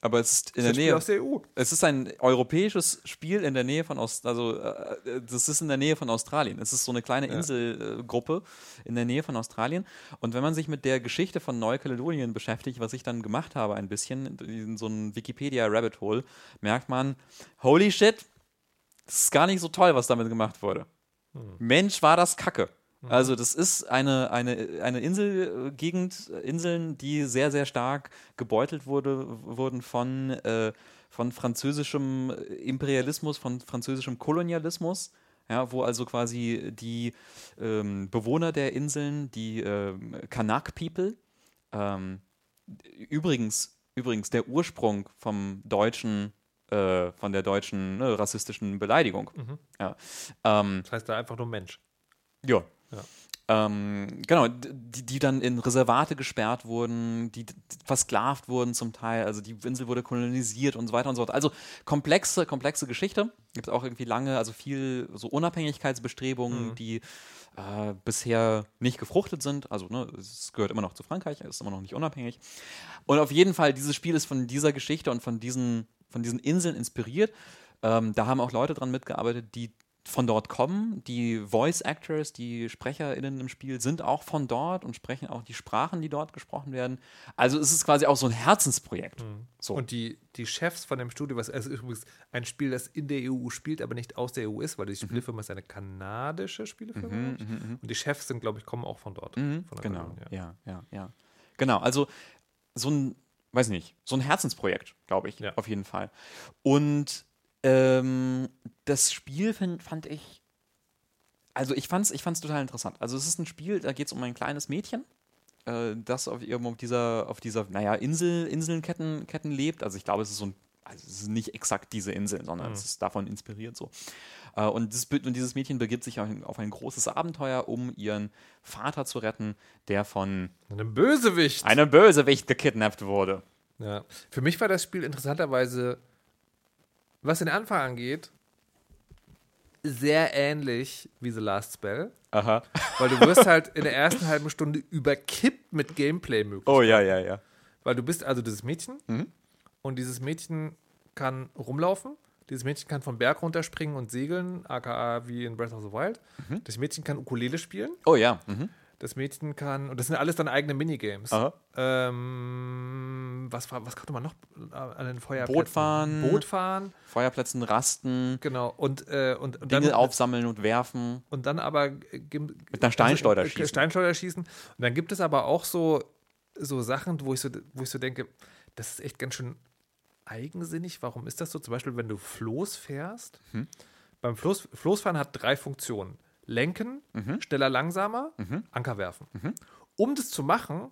Aber es ist in Das der Nähe. aus der EU. Es ist ein europäisches Spiel in der Nähe von Ost, also äh, das ist in der Nähe von Australien. Es ist so eine kleine Inselgruppe in der Nähe von Australien. Und wenn man sich mit der Geschichte von Neukaledonien beschäftigt, was ich dann gemacht habe ein bisschen, in so einem Wikipedia Rabbit Hole, merkt man, holy shit, das ist gar nicht so toll, was damit gemacht wurde. Mensch, war das Kacke. Also das ist eine, eine, eine Inselgegend, Inseln, die sehr, sehr stark gebeutelt wurde, wurden von, äh, von französischem Imperialismus, von französischem Kolonialismus. Ja, wo also quasi die ähm, Bewohner der Inseln, die ähm, Kanak People, ähm, übrigens, übrigens der Ursprung vom deutschen, äh, von der deutschen ne, rassistischen Beleidigung. Ja. Ähm, Das heißt da einfach nur Mensch. ja. Ja. Ähm, genau, die, die dann in Reservate gesperrt wurden, die d- versklavt wurden zum Teil, also die Insel wurde kolonisiert und so weiter und so fort. Also komplexe, komplexe Geschichte. Gibt auch irgendwie lange, also viel so Unabhängigkeitsbestrebungen, die äh, bisher nicht gefruchtet sind. Also ne, es gehört immer noch zu Frankreich, es ist immer noch nicht unabhängig. Und auf jeden Fall, dieses Spiel ist von dieser Geschichte und von diesen, von diesen Inseln inspiriert. Ähm, da haben auch Leute dran mitgearbeitet, die von dort kommen. Die Voice Actors, die SprecherInnen im Spiel, sind auch von dort und sprechen auch die Sprachen, die dort gesprochen werden. Also es ist quasi auch so ein Herzensprojekt. So. Und die, die Chefs von dem Studio, was ist übrigens ein Spiel, das in der EU spielt, aber nicht aus der EU ist, weil die Spielefirma ist eine kanadische Spielefirma. glaub ich. Und die Chefs sind, glaube ich, kommen auch von dort. von der genau, Kolonie, ja. ja, ja, Genau, also so ein, weiß nicht, so ein Herzensprojekt, glaube ich, Ja. auf jeden Fall. Und ähm, das Spiel find, fand ich, also ich fand es ich fand's total interessant. Also es ist ein Spiel, da geht es um ein kleines Mädchen, äh, das auf, irgendwo auf dieser, auf dieser, naja, Insel, Inselketten Ketten lebt. Also ich glaube, es ist so ein, also es ist nicht exakt diese Insel, sondern es ist davon inspiriert so. Äh, und, das, und dieses Mädchen begibt sich auf ein, auf ein großes Abenteuer, um ihren Vater zu retten, der von Ein Bösewicht. einem Bösewicht gekidnappt wurde. Ja. Für mich war das Spiel interessanterweise, was den Anfang angeht, sehr ähnlich wie The Last Spell, Aha. weil du wirst halt in der ersten halben Stunde überkippt mit Gameplay möglich. Oh ja, ja, ja. Weil du bist also dieses Mädchen Mhm. und dieses Mädchen kann rumlaufen. Dieses Mädchen kann vom Berg runterspringen und segeln, aka wie in Breath of the Wild. Mhm. Das Mädchen kann Ukulele spielen. Oh ja. Mhm. Das Mädchen kann, und das sind alles dann eigene Minigames. Aha. Ähm, was, was konnte man noch äh, an den Feuerplätzen? Boot fahren. Boot fahren, Feuerplätzen rasten, genau. Und, äh, und, und Dinge dann, aufsammeln und werfen. und dann aber Mit einer Steinschleuder also, äh, schießen. Steinschleuder schießen. Und dann gibt es aber auch so, so Sachen, wo ich so, wo ich so denke, das ist echt ganz schön eigensinnig. Warum ist das so? Zum Beispiel, wenn du Floß fährst. Mhm. Beim Floß, Floßfahren hat drei Funktionen. Lenken, Mhm. schneller, langsamer, Anker werfen. Um das zu machen,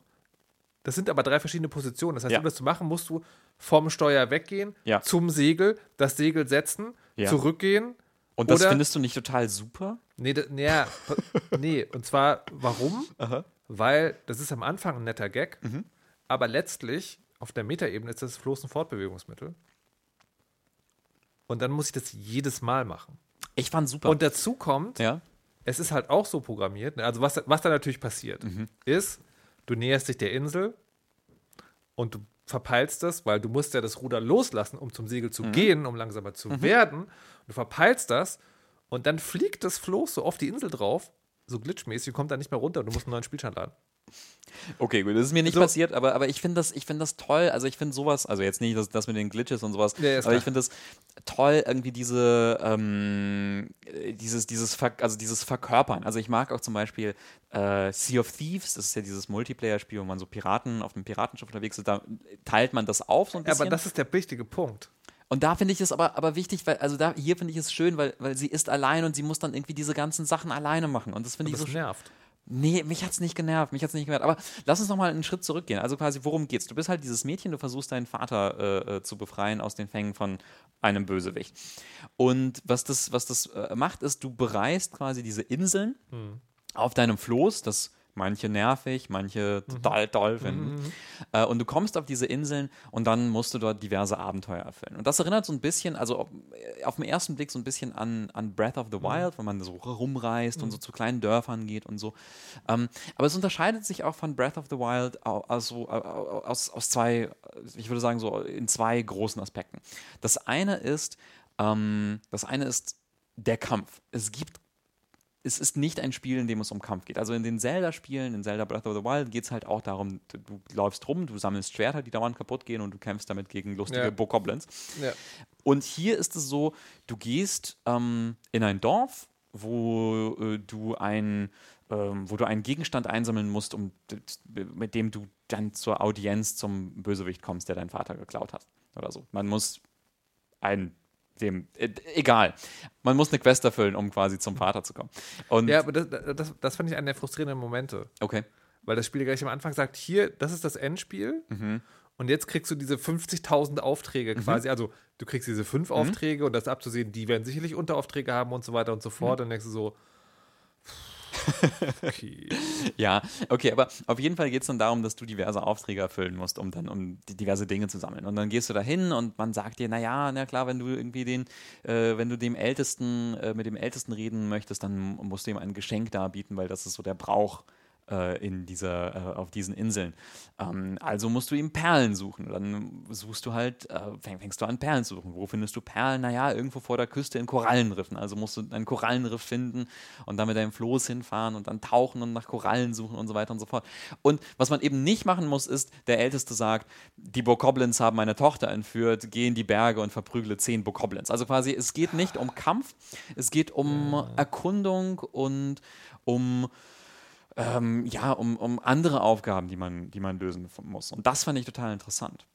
das sind aber drei verschiedene Positionen. Das heißt, Ja. um das zu machen, musst du vom Steuer weggehen, Ja. zum Segel, das Segel setzen, Ja. zurückgehen. Und das findest du nicht total super? Nee, da, nee, (laughs) nee, und zwar, warum? Aha. Weil das ist am Anfang ein netter Gag, Mhm. aber letztlich auf der Metaebene ist das Floß ein Fortbewegungsmittel. Und dann muss ich das jedes Mal machen. Ich fand super. Und dazu kommt, ja. Es ist halt auch so programmiert, ne? also was, was da natürlich passiert, Mhm. ist, du näherst dich der Insel und du verpeilst das, weil du musst ja das Ruder loslassen, um zum Segel Mhm. zu gehen, um langsamer zu werden. Du verpeilst das und dann fliegt das Floß so auf die Insel drauf, so glitchmäßig, kommt da nicht mehr runter und du musst einen neuen Spielstand laden. Okay, gut, das ist mir nicht So. passiert, aber, aber ich finde das, ich find das toll. Also ich finde sowas, also jetzt nicht das, das mit den Glitches und sowas, Ja, ja, aber klar. ich finde das toll, irgendwie diese, ähm, dieses, dieses, Ver also dieses Verkörpern. Also ich mag auch zum Beispiel äh, Sea of Thieves, das ist ja dieses Multiplayer-Spiel, wo man so Piraten auf einem Piratenschiff unterwegs ist, da teilt man das auf so ein Ja, bisschen. aber das ist der wichtige Punkt. Und da finde ich es aber, aber wichtig, weil, also da, hier finde ich es schön, weil, weil sie ist allein und sie muss dann irgendwie diese ganzen Sachen alleine machen. Und das finde ich Das so nervt. Nee, mich hat's nicht genervt, mich hat's nicht genervt. Aber lass uns noch mal einen Schritt zurückgehen. Also quasi, worum geht's? Du bist halt dieses Mädchen, du versuchst deinen Vater äh, äh, zu befreien aus den Fängen von einem Bösewicht. Und was das, was das äh, macht, ist, du bereist quasi diese Inseln auf deinem Floß, das manche nervig, manche total toll finden. Äh, und du kommst auf diese Inseln und dann musst du dort diverse Abenteuer erfüllen. Und das erinnert so ein bisschen, also auf, äh, auf den ersten Blick so ein bisschen an, an Breath of the Wild, wenn man so rumreist und so zu kleinen Dörfern geht und so. Ähm, aber es unterscheidet sich auch von Breath of the Wild also, au- au- aus, aus zwei, ich würde sagen so in zwei großen Aspekten. Das eine ist, ähm, das eine ist der Kampf. Es gibt es ist nicht ein Spiel, in dem es um Kampf geht. Also in den Zelda-Spielen, in Zelda Breath of the Wild, geht es halt auch darum, du, läufst rum, du sammelst Schwerter, die dauernd kaputt gehen und du kämpfst damit gegen lustige Ja. Bokoblins. Ja. Und hier ist es so, du gehst ähm, in ein Dorf, wo äh, du ein ähm, wo du einen Gegenstand einsammeln musst, um, mit dem du dann zur Audienz zum Bösewicht kommst, der deinen Vater geklaut hat. Oder so. Man muss ein dem, äh, egal. Man muss eine Quest erfüllen, um quasi zum Vater zu kommen. Und, Ja, aber das, das, das fand ich einer der frustrierenden Momente. okay. Weil das Spiel gleich am Anfang sagt, hier, das ist das Endspiel. Und jetzt kriegst du diese 50.000 Aufträge quasi. Also du kriegst diese fünf Aufträge und das abzusehen, die werden sicherlich Unteraufträge haben und so weiter und so fort. Und dann denkst du so, okay. (laughs) Ja, okay, aber auf jeden Fall geht es dann darum, dass du diverse Aufträge erfüllen musst, um dann um diverse Dinge zu sammeln. Und dann gehst du da hin und man sagt dir, naja, na klar, wenn du irgendwie den, äh, wenn du dem Ältesten, äh, mit dem Ältesten reden möchtest, dann musst du ihm ein Geschenk darbieten, weil das ist so der Brauch äh, in dieser, äh, auf diesen Inseln. Ähm, also musst du ihm Perlen suchen. Dann suchst du halt, äh, fäng, fängst du an, Perlen zu suchen. Wo findest du Perlen? Naja, irgendwo vor der Küste in Korallenriffen. Also musst du einen Korallenriff finden und dann mit deinem Floß hinfahren und dann tauchen und nach Korallen suchen und so weiter und so fort. Und was man eben nicht machen muss, ist, der Älteste sagt, die Bokoblins haben meine Tochter entführt, geh in die Berge und verprügle zehn Bokoblins. Also quasi, es geht nicht um Kampf, es geht um Erkundung und um ähm, ja, um, um andere Aufgaben, die man, die man lösen muss. Und das fand ich total interessant.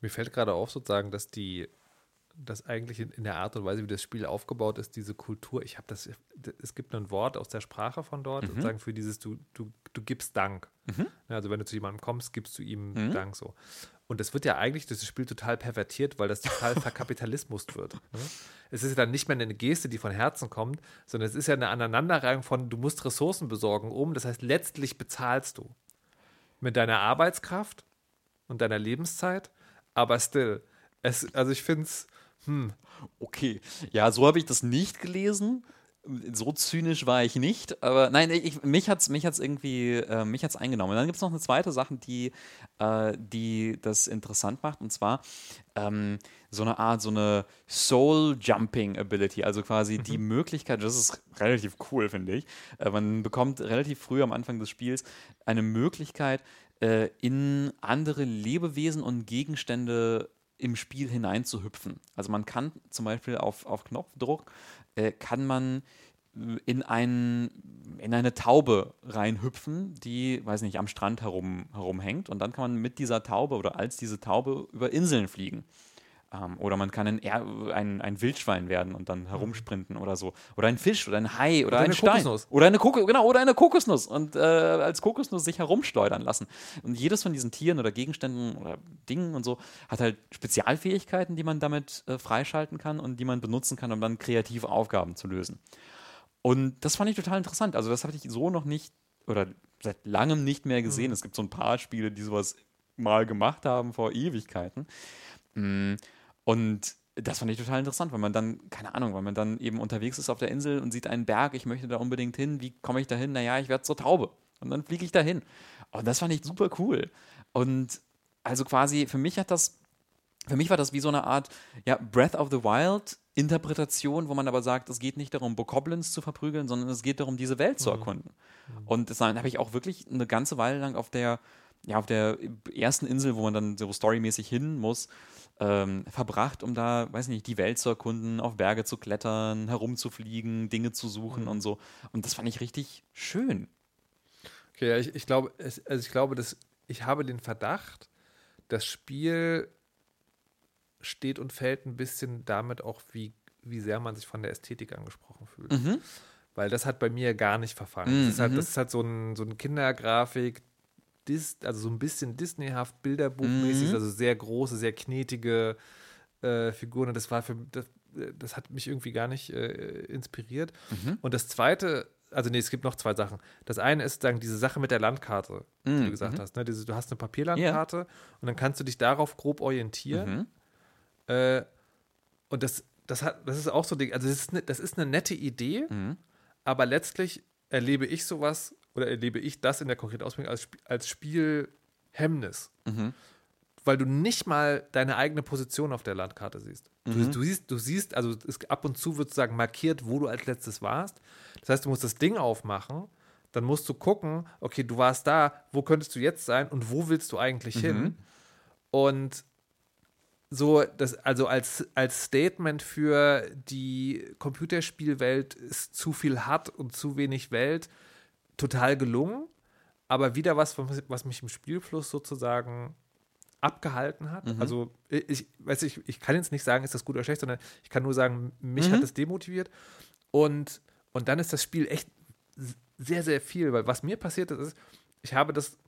Mir fällt gerade auf, sozusagen, dass die, dass eigentlich in, der Art und Weise, wie das Spiel aufgebaut ist, diese Kultur, ich habe das, es gibt ein Wort aus der Sprache von dort, sozusagen für dieses, du, du, du gibst Dank. Ja, also wenn du zu jemandem kommst, gibst du ihm Dank so. Und das wird ja eigentlich, das Spiel total pervertiert, weil das total (laughs) verkapitalismus wird. Ne? Es ist ja dann nicht mehr eine Geste, die von Herzen kommt, sondern es ist ja eine Aneinanderreihung von, du musst Ressourcen besorgen, um, das heißt, letztlich bezahlst du mit deiner Arbeitskraft und deiner Lebenszeit, aber still. Es, also ich finde es, hm. Okay, ja, so habe ich das nicht gelesen. So zynisch war ich nicht, aber nein, ich, mich hat es mich hat's irgendwie äh, mich hat's eingenommen. Und dann gibt es noch eine zweite Sache, die, äh, die das interessant macht, und zwar ähm, so eine Art, so eine Soul-Jumping-Ability, also quasi mhm. die Möglichkeit, das ist relativ cool, finde ich. Äh, man bekommt relativ früh am Anfang des Spiels eine Möglichkeit, äh, in andere Lebewesen und Gegenstände im Spiel hineinzuhüpfen. Also man kann zum Beispiel auf, auf Knopfdruck, äh, kann man in, ein, in eine Taube reinhüpfen, die, weiß nicht, am Strand herum, herumhängt. Und dann kann man mit dieser Taube oder als diese Taube über Inseln fliegen. Ähm, oder man kann ein, ein, ein, Wildschwein werden und dann herumsprinten oder so. Oder ein Fisch oder ein Hai oder, oder ein Stein. Kokosnuss. Oder eine Kokosnuss. Genau, oder eine Kokosnuss. Und äh, als Kokosnuss sich herumschleudern lassen. Und jedes von diesen Tieren oder Gegenständen oder Dingen und so hat halt Spezialfähigkeiten, die man damit äh, freischalten kann und die man benutzen kann, um dann kreative Aufgaben zu lösen. Und das fand ich total interessant. Also, das habe ich so noch nicht oder seit langem nicht mehr gesehen. Mhm. Es gibt so ein paar Spiele, die sowas mal gemacht haben vor Ewigkeiten. Mhm. Und das fand ich total interessant, weil man dann, keine Ahnung, weil man dann eben unterwegs ist auf der Insel und sieht einen Berg, ich möchte da unbedingt hin, wie komme ich da hin? Naja, ich werde zur Taube. Und dann fliege ich da hin. Und das fand ich super cool. Und also quasi, für mich hat das, für mich war das wie so eine Art, ja, Breath of the Wild Interpretation, wo man aber sagt, es geht nicht darum, Bokoblins zu verprügeln, sondern es geht darum, diese Welt zu mhm. erkunden. Mhm. Und das habe ich auch wirklich eine ganze Weile lang auf der, ja, auf der ersten Insel, wo man dann so storymäßig hin muss, ähm, verbracht, um da, weiß nicht, die Welt zu erkunden, auf Berge zu klettern, herumzufliegen, Dinge zu suchen mhm. und so. Und das fand ich richtig schön. Okay, ja, ich, ich glaube, also ich glaube, dass ich habe den Verdacht, das Spiel steht und fällt ein bisschen damit auch, wie, wie sehr man sich von der Ästhetik angesprochen fühlt. Mhm. Weil das hat bei mir gar nicht verfangen. Mhm. Das, ist halt, mhm. das ist halt so ein, so ein Kindergrafik, Dis, also so ein bisschen Disneyhaft, Bilderbuchmäßig, mhm. also sehr große, sehr knetige äh, Figuren. Und das war für das, das hat mich irgendwie gar nicht äh, inspiriert. Mhm. Und das zweite, also nee, es gibt noch zwei Sachen. Das eine ist dann diese Sache mit der Landkarte, die du mhm. gesagt hast. Ne? Diese, du hast eine Papierlandkarte yeah. und dann kannst du dich darauf grob orientieren. Mhm. Äh, und das, das, hat, das ist auch so, also das ist, eine, das ist eine nette Idee, mhm. aber letztlich erlebe ich sowas oder erlebe ich das in der konkreten Ausbildung als, als Spielhemmnis. Mhm. Weil du nicht mal deine eigene Position auf der Landkarte siehst. Mhm. Du, du, siehst, du siehst, also es, ab und zu wird sozusagen markiert, wo du als letztes warst. Das heißt, du musst das Ding aufmachen, dann musst du gucken, okay, du warst da, wo könntest du jetzt sein und wo willst du eigentlich mhm. hin? Und so, das, also als, als Statement für die Computerspielwelt ist zu viel hart und zu wenig Welt total gelungen, aber wieder was, was mich im Spielfluss sozusagen abgehalten hat. Mhm. Also ich weiß ich, ich kann jetzt nicht sagen, ist das gut oder schlecht, sondern ich kann nur sagen, mich mhm. hat es demotiviert. Und, und dann ist das Spiel echt sehr, sehr viel, weil was mir passiert ist, ist, ich habe das,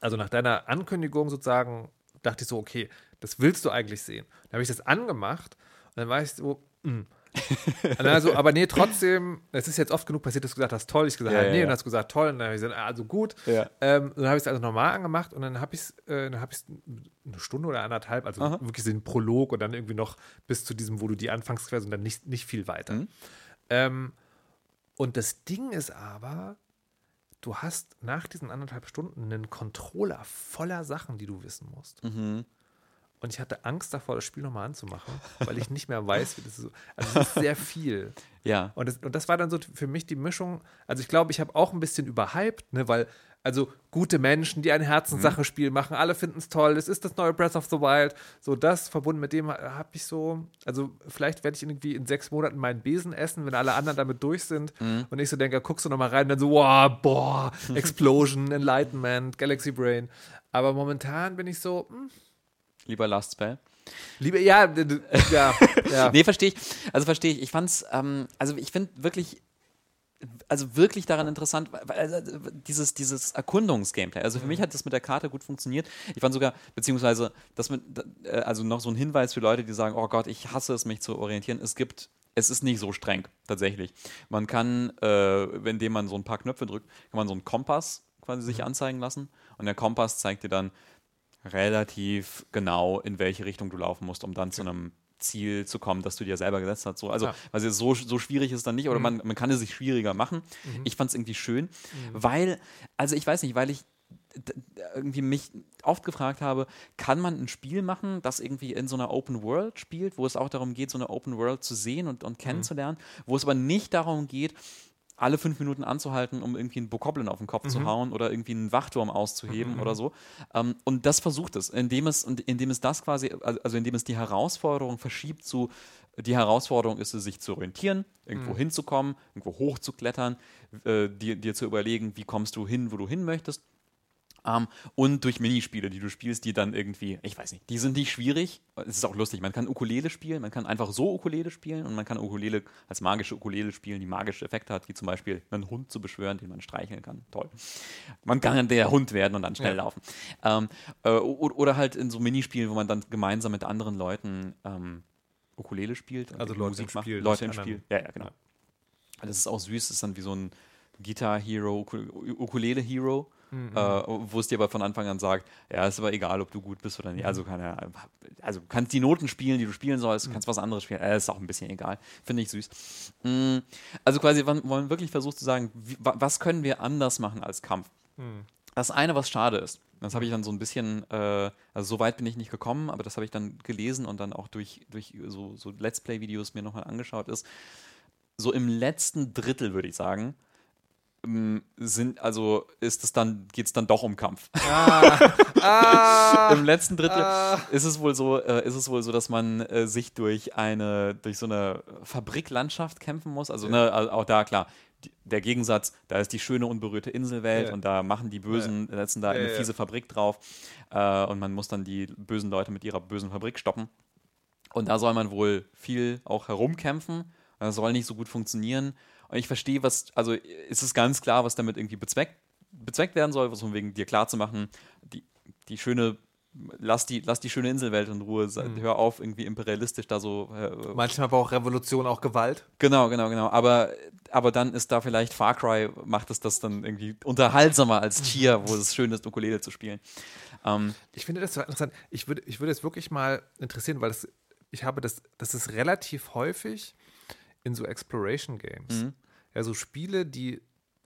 also nach deiner Ankündigung sozusagen, dachte ich so, okay, das willst du eigentlich sehen. Dann habe ich das angemacht und dann war ich so, mh, hm, also, aber nee, trotzdem, es ist jetzt oft genug passiert, dass du gesagt hast, toll. Ich gesagt, ja, nee, ja. und hast gesagt, toll. Und dann habe ich gesagt, also gut. Ja. Ähm, dann habe ich es also normal angemacht und dann habe ich es äh, hab eine Stunde oder anderthalb, also Aha. wirklich den Prolog und dann irgendwie noch bis zu diesem, wo du die Anfangsquest und dann nicht, nicht viel weiter. Mhm. Ähm, und das Ding ist aber, du hast nach diesen anderthalb Stunden einen Controller voller Sachen, die du wissen musst. Mhm. Und ich hatte Angst davor, das Spiel nochmal anzumachen, weil ich nicht mehr weiß, wie das ist. Also es ist sehr viel. (laughs) Ja. Und das, und das war dann so für mich die Mischung. Also ich glaube, ich habe auch ein bisschen überhyped, ne, weil also gute Menschen, die ein Herzenssache-Spiel mhm. machen, alle finden es toll. Es ist das neue Breath of the Wild. So das verbunden mit dem habe ich so, also vielleicht werde ich irgendwie in sechs Monaten meinen Besen essen, wenn alle anderen damit durch sind. Mhm. Und ich so denke, guckst du noch mal rein, und dann so, wow, boah, Explosion, Enlightenment, Galaxy Brain. Aber momentan bin ich so, mh, hm, Lieber Last Spell. Liebe, ja, ja, (laughs) ja. nee, verstehe ich. Also verstehe ich. Ich fand's, ähm, also ich finde wirklich, also wirklich daran interessant, weil also dieses, dieses Erkundungs-Gameplay. Also für mich hat das mit der Karte gut funktioniert. Ich fand sogar, beziehungsweise, das mit, äh, also noch so ein Hinweis für Leute, die sagen, oh Gott, ich hasse es, mich zu orientieren. Es gibt es ist nicht so streng, tatsächlich. Man kann, äh, indem man so ein paar Knöpfe drückt, kann man so einen Kompass quasi sich mhm. anzeigen lassen. Und der Kompass zeigt dir dann, relativ genau, in welche Richtung du laufen musst, um dann zu einem Ziel zu kommen, das du dir selber gesetzt hast. So, also, Ja. also so, so schwierig ist es dann nicht, oder man, man kann es sich schwieriger machen. Ich fand es irgendwie schön, weil, also ich weiß nicht, weil ich irgendwie mich oft gefragt habe, kann man ein Spiel machen, das irgendwie in so einer Open World spielt, wo es auch darum geht, so eine Open World zu sehen und, und kennenzulernen, wo es aber nicht darum geht, alle fünf Minuten anzuhalten, um irgendwie einen Bokoblin auf den Kopf zu hauen oder irgendwie einen Wachturm auszuheben oder so. Ähm, und das versucht es, indem es, und indem es das quasi, also indem es die Herausforderung verschiebt zu, die Herausforderung ist es, sich zu orientieren, irgendwo hinzukommen, irgendwo hochzuklettern, äh, dir, dir zu überlegen, wie kommst du hin, wo du hin möchtest. Ähm, und durch Minispiele, die du spielst, die dann irgendwie, ich weiß nicht, die sind nicht schwierig. Es ist auch lustig, man kann Ukulele spielen, man kann einfach so Ukulele spielen und man kann Ukulele als magische Ukulele spielen, die magische Effekte hat, wie zum Beispiel einen Hund zu beschwören, den man streicheln kann. Toll. Man kann der Hund werden und dann schnell Ja. laufen. Ähm, äh, oder halt in so Minispielen, wo man dann gemeinsam mit anderen Leuten ähm, Ukulele spielt. und Also Leute Musik im macht. Spiel, Leute im Spiel. Ja, ja, genau. Das ist auch süß, das ist dann wie so ein Guitar Hero, Uku- Ukulele Hero, Mhm. äh, wo es dir aber von Anfang an sagt, ja, ist aber egal, ob du gut bist oder nicht. Also, Mhm. kann er, also du kannst die Noten spielen, die du spielen sollst, du kannst was anderes spielen. Äh, ist auch ein bisschen egal. Finde ich süß. Mm, Also quasi, man, man wirklich versucht zu sagen, wie, wa- was können wir anders machen als Kampf? Mhm. Das eine, was schade ist, das habe ich dann so ein bisschen, äh, also so weit bin ich nicht gekommen, aber das habe ich dann gelesen und dann auch durch, durch so, so Let's Play-Videos mir nochmal angeschaut, ist, so im letzten Drittel, würde ich sagen, sind, also ist es dann, geht es dann doch um Kampf. (laughs) Im letzten Drittel ist es wohl so, äh, ist es wohl so, dass man äh, sich durch eine, durch so eine Fabriklandschaft kämpfen muss. Also, ne, also auch da klar. die- Der Gegensatz, da ist die schöne unberührte Inselwelt Ja. und da machen die Bösen, setzen da Ja, eine ja. fiese Fabrik drauf äh, und man muss dann die bösen Leute mit ihrer bösen Fabrik stoppen. Und da soll man wohl viel auch herumkämpfen. Das soll nicht so gut funktionieren. Und ich verstehe, was, also ist es ganz klar, was damit irgendwie bezweckt, bezweckt werden soll, was von wegen dir klar zu machen, die, die schöne, lass die, lass die schöne Inselwelt in Ruhe, Mhm. hör auf, irgendwie imperialistisch da so. Äh, Manchmal braucht Revolution auch Gewalt. genau, genau, genau. Aber, aber dann ist da vielleicht Far Cry, macht es das dann irgendwie unterhaltsamer als Cheer, wo es schön ist, Ukulele zu spielen. Ähm, Ich finde das so interessant. Ich würde, ich würde es wirklich mal interessieren, weil das, ich habe das, das ist relativ häufig in so Exploration Games. Mhm. Ja, so Spiele, die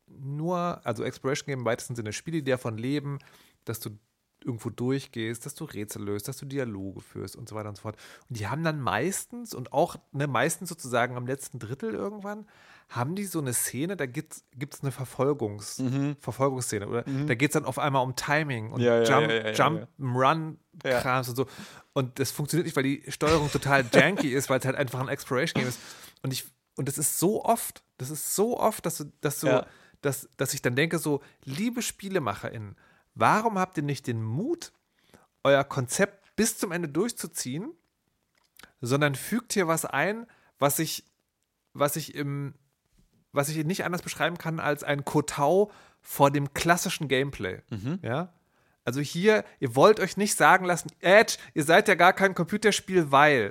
nur, also Exploration Game im weitesten Sinne, Spiele, die davon leben, dass du irgendwo durchgehst, dass du Rätsel löst, dass du Dialoge führst und so weiter und so fort. Und die haben dann meistens und auch ne, meistens sozusagen am letzten Drittel irgendwann, haben die so eine Szene, da gibt es eine Verfolgungs, Verfolgungsszene. Oder da geht es dann auf einmal um Timing und Mhm. Ja, Jump, ja, ja, Jump. Run. Krams und so. Und das funktioniert nicht, weil die Steuerung total (laughs) janky ist, weil es halt einfach ein Exploration Game ist. Und ich, und das ist so oft, das ist so oft, dass du, dass du, Ja. dass, dass ich dann denke, so, liebe SpielemacherInnen, warum habt ihr nicht den Mut, euer Konzept bis zum Ende durchzuziehen, sondern fügt hier was ein, was ich, was ich im, was ich nicht anders beschreiben kann als ein Kotau vor dem klassischen Gameplay. Ja? Also hier, ihr wollt euch nicht sagen lassen, Edge, ihr seid ja gar kein Computerspiel, weil.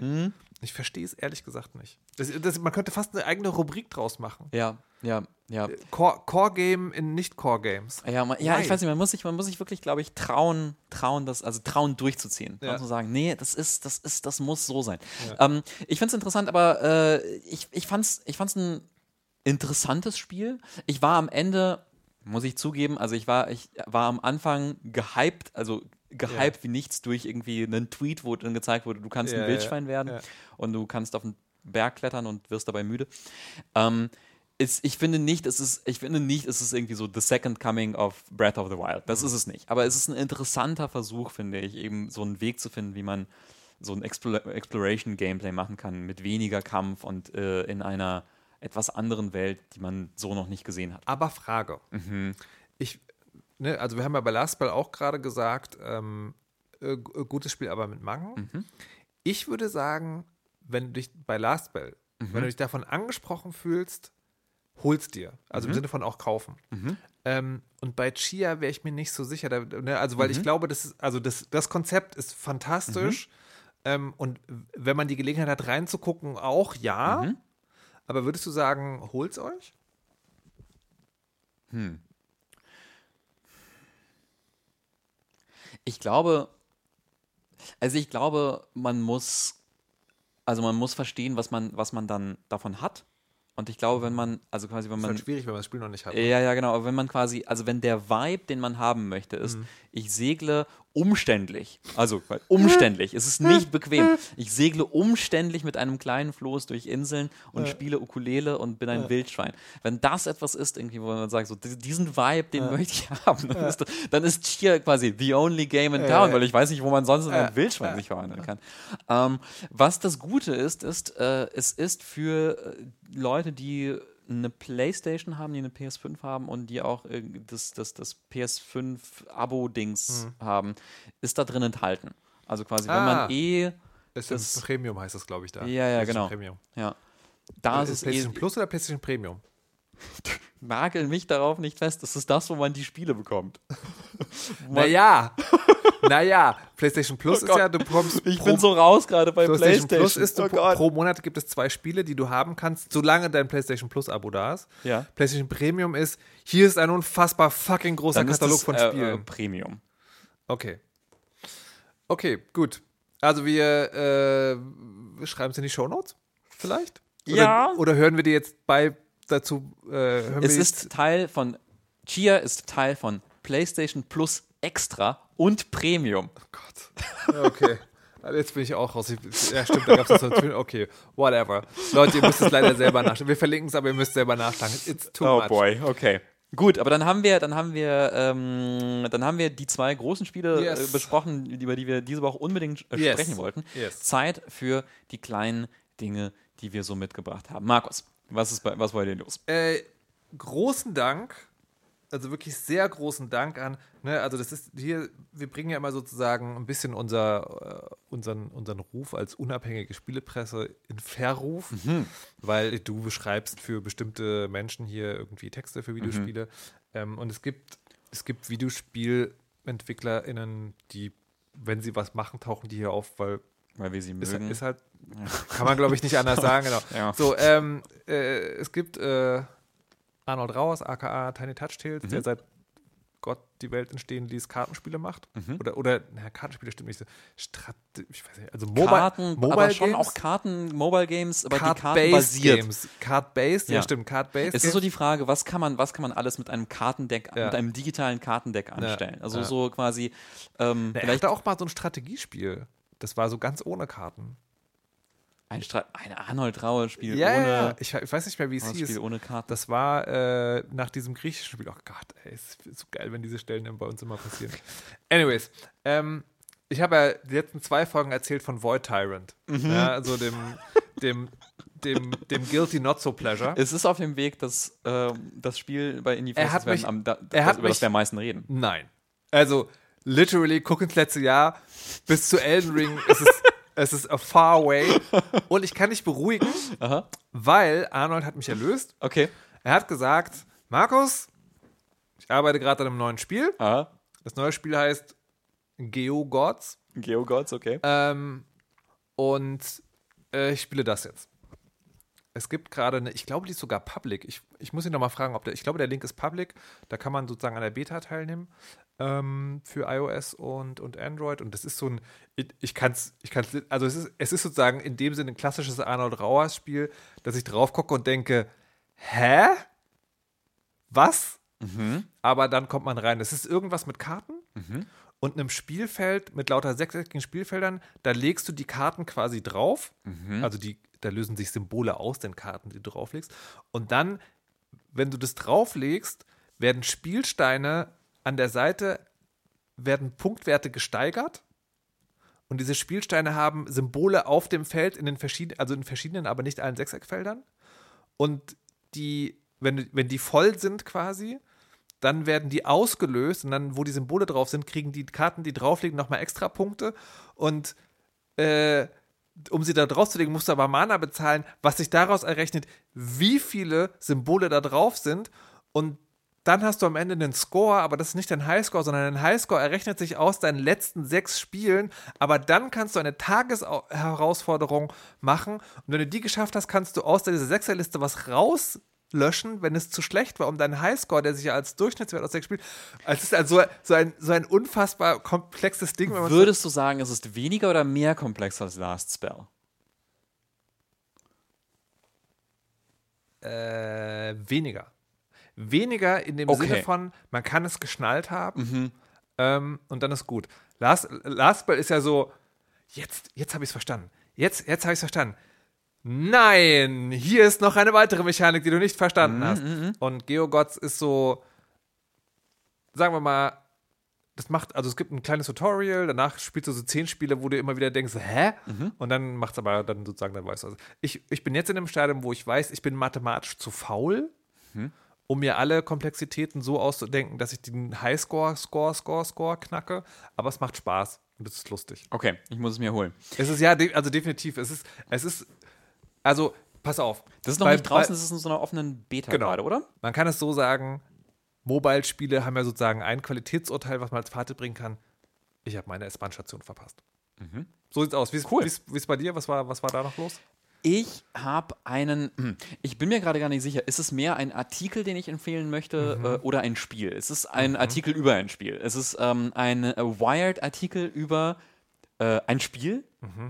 Ich verstehe es ehrlich gesagt nicht. Das, das, man könnte fast eine eigene Rubrik draus machen. ja, ja, ja. Core, Core Game in Nicht-Core-Games. Ja, man, ja, ich weiß nicht, man muss sich, man muss sich wirklich, glaube ich, trauen, trauen, das, also trauen durchzuziehen. Ja. Ja. Zu sagen, nee, das ist, das ist, das muss so sein. Ähm, ich finde es interessant, aber äh, ich, ich fand es ich fand's ein interessantes Spiel. Ich war am Ende, muss ich zugeben, also ich war, ich war am Anfang gehypt, also gehypt Ja. wie nichts durch irgendwie einen Tweet, wo dann gezeigt wurde, du kannst Ja, ein ja, Wildschwein werden ja. und du kannst auf den Berg klettern und wirst dabei müde. Ähm, ist, ich finde nicht, es ist, ich finde nicht, es ist irgendwie so the second coming of Breath of the Wild. Das ist es nicht. Aber es ist ein interessanter Versuch, finde ich, eben so einen Weg zu finden, wie man so ein Explo Exploration-Gameplay machen kann mit weniger Kampf und äh, in einer etwas anderen Welt, die man so noch nicht gesehen hat. Aber Frage. Ich, ne, also wir haben ja bei Last Ball auch gerade gesagt, ähm, äh, g- gutes Spiel, aber mit Macken. Ich würde sagen, wenn du dich bei Last Ball, wenn du dich davon angesprochen fühlst, hol's dir. Also im Sinne von auch kaufen. Ähm, und bei Chia wäre ich mir nicht so sicher. Da, ne, also, weil ich glaube, das ist, also das, das Konzept ist fantastisch. Ähm, und wenn man die Gelegenheit hat, reinzugucken, auch ja. Aber würdest du sagen, holt's euch? Ich glaube, also ich glaube, man muss, Also man muss verstehen, was man, was man dann davon hat. Und ich glaube, wenn man, also quasi, wenn ist man. halt schwierig, wenn man das Spiel noch nicht hat. Ja, ja, genau. Aber wenn man quasi, also wenn der Vibe, den man haben möchte, ist, ich segle umständlich. Also umständlich. es ist nicht bequem. Ich segle umständlich mit einem kleinen Floß durch Inseln und spiele Ukulele und bin ein Wildschwein. Wenn das etwas ist, irgendwie, wo man sagt, so di- diesen Vibe, den möchte ich haben, dann, ist, dann ist Cheer quasi the only game in town, ja. weil ich weiß nicht, wo man sonst in Ja, ein Wildschwein sich verwandeln kann. Ähm, was das Gute ist, ist, äh, es ist für äh, Leute, die eine Playstation haben, die eine PS5 haben und die auch äh, das, das, das PS5-Abo-Dings haben, ist da drin enthalten. Also quasi, wenn Ah. man eh, Das das- ist Premium heißt das, glaube ich, da. Ja, ja, genau. Premium. ja, da ist ist es eh, PlayStation Plus oder PlayStation Premium? (laughs) nagel mich darauf nicht fest, das ist das, wo man die Spiele bekommt. Naja, (laughs) naja, PlayStation Plus Oh ist ja, du bekommst Ich pro, bin so raus gerade bei PlayStation, PlayStation. Plus ist, du, oh pro, Monat gibt es zwei Spiele, die du haben kannst, solange dein PlayStation Plus Abo da ist. Ja. PlayStation Premium ist, hier ist ein unfassbar fucking großer Dann Katalog das, von äh, äh, Spielen. Premium. Okay. Okay, gut. Also wir, äh, schreiben es in die Shownotes vielleicht? Oder, Ja. Oder hören wir dir jetzt bei dazu? Äh, Es ist Teil von, Chia ist Teil von PlayStation Plus Extra und Premium. Gott. Ja, Okay. (laughs) Also Jetzt bin ich auch raus. Ich, ja, stimmt, da gab es das. Okay, whatever. Leute, ihr müsst es leider selber nachschauen. Wir verlinken es, aber ihr müsst selber nachschlagen. It's too Oh much. boy, okay. Gut, aber dann haben wir, dann haben wir, ähm, dann haben wir die zwei großen Spiele Yes. äh, besprochen, über die wir diese Woche unbedingt äh, Yes. sprechen wollten. Yes. Zeit für die kleinen Dinge, die wir so mitgebracht haben. Markus, was ist bei, was war denn los? Äh, großen Dank, also wirklich sehr großen Dank an, ne, also das ist hier, wir bringen ja immer sozusagen ein bisschen unser, äh, unseren, unseren Ruf als unabhängige Spielepresse in Verruf, weil du beschreibst für bestimmte Menschen hier irgendwie Texte für Videospiele ähm, und es gibt, es gibt VideospielentwicklerInnen, die, wenn sie was machen, tauchen die hier auf, weil Weil wir sie ist, mögen. ist halt, kann man glaube ich nicht anders (laughs) sagen, genau. Ja. So, ähm, äh, es gibt äh, Arnold Rauers, aka Tiny Touch Tales, Mhm. der seit Gott die Welt entstehen ließ, Kartenspiele macht. Mhm. Oder, oder, naja, Kartenspiele stimmt nicht so. Strat ich weiß nicht, also Mobile, Karten, Mobile aber schon Games? auch Karten, Mobile Games, aber die Karten basiert. Games. Card-based, ja. Ja. stimmt, Card-based. Es ist so die Frage, was kann man, was kann man alles mit einem Kartendeck, Ja. mit einem digitalen Kartendeck anstellen? Also Ja. so quasi, ähm, er vielleicht hatte auch mal so ein Strategiespiel. Das war so ganz ohne Karten. Ein, Stra ein Arnold Raue-Spiel Ja, ohne, ja, ich, ich weiß nicht mehr, wie es das hieß. Spiel ohne Karten. Das war äh, nach diesem griechischen Spiel. Oh Gott, ey, es ist so geil, wenn diese Stellen bei uns immer passieren. (laughs) Anyways, ähm, ich habe ja die letzten zwei Folgen erzählt von Void Tyrant. Mhm. Ja, also dem, dem, dem, dem Guilty Not So Pleasure. Es ist auf dem Weg, dass ähm, das Spiel bei Indie Er hat Faces werden, mich- am, da, er das, hat über das mich- wir am meisten reden. Nein. Also, literally, guck ins letzte Jahr. Bis zu Elden Ring ist es, es ist a far away. (laughs) Und ich kann dich beruhigen, Aha. weil Arnold hat mich erlöst. Okay. Er hat gesagt, Markus, ich arbeite gerade an einem neuen Spiel. Aha. Das neue Spiel heißt Geo Gods. Geogods, okay. Ähm, und äh, ich spiele das jetzt. Es gibt gerade eine, ich glaube, die ist sogar public. Ich, ich muss ihn noch mal fragen, ob der, ich glaube, der Link ist public. Da kann man sozusagen an der Beta teilnehmen ähm, für iOS und, und Android. Und das ist so ein, ich, kann es, ich kann's, also es ist, es ist sozusagen in dem Sinne ein klassisches Arnold Rauers Spiel, dass ich drauf gucke und denke, hä? Was? Aber dann kommt man rein. Es ist irgendwas mit Karten und einem Spielfeld mit lauter sechseckigen Spielfeldern. Da legst du die Karten quasi drauf. Also die, da lösen sich Symbole aus den Karten, die du drauflegst. Und dann, wenn du das drauflegst, werden Spielsteine an der Seite, werden Punktwerte gesteigert. Und diese Spielsteine haben Symbole auf dem Feld in den verschiedenen, also in verschiedenen, aber nicht allen Sechseckfeldern. Und die, wenn, wenn die voll sind quasi, dann werden die ausgelöst und dann, wo die Symbole drauf sind, kriegen die Karten, die drauflegen, nochmal extra Punkte. Und äh, um sie da draufzulegen, musst du aber Mana bezahlen, was sich daraus errechnet, wie viele Symbole da drauf sind. Und dann hast du am Ende einen Score, aber das ist nicht dein Highscore, sondern dein Highscore errechnet sich aus deinen letzten sechs Spielen. Aber dann kannst du eine Tagesherausforderung machen. Und wenn du die geschafft hast, kannst du aus dieser Sechserliste was raus löschen, wenn es zu schlecht war, um deinen Highscore, der sich ja als Durchschnittswert aus sechs spielt. Es ist also so ein, so ein unfassbar komplexes Ding. Würdest du sagen, es ist weniger oder mehr komplex als Last Spell? Äh, weniger. Weniger in dem Okay. Sinne von, man kann es geschnallt haben ähm, und dann ist gut. Last, Last Ball ist ja so, jetzt, jetzt habe ich es verstanden. Jetzt, jetzt habe ich es verstanden. Nein, hier ist noch eine weitere Mechanik, die du nicht verstanden hast. Und Geogods ist so, sagen wir mal, das macht, also es gibt ein kleines Tutorial, danach spielst du so zehn Spiele, wo du immer wieder denkst, hä? Und dann macht es aber dann sozusagen, dann weißt du. Also ich, ich bin jetzt in einem Stadium, wo ich weiß, ich bin mathematisch zu faul, um mir alle Komplexitäten so auszudenken, dass ich den Highscore, Score, Score, Score knacke. Aber es macht Spaß und es ist lustig. Okay, ich muss es mir holen. Es ist ja, also definitiv, es ist, es ist, also pass auf. Das ist noch Bei- nicht draußen, bei- das ist in so einer offenen Beta Genau. gerade, oder? Man kann es so sagen, Mobile-Spiele haben ja sozusagen ein Qualitätsurteil, was man als Fazit bringen kann. Ich habe meine S-Bahn-Station verpasst. So sieht's aus. Wie ist Mhm. Cool. wie's bei dir? Was war, was war da noch los? Ich habe einen, hm, ich bin mir gerade gar nicht sicher, ist es mehr ein Artikel, den ich empfehlen möchte Mhm. äh, oder ein Spiel? Es ist ein Artikel über ein Spiel. Es ist ähm, ein äh, Wired-Artikel über äh, ein Spiel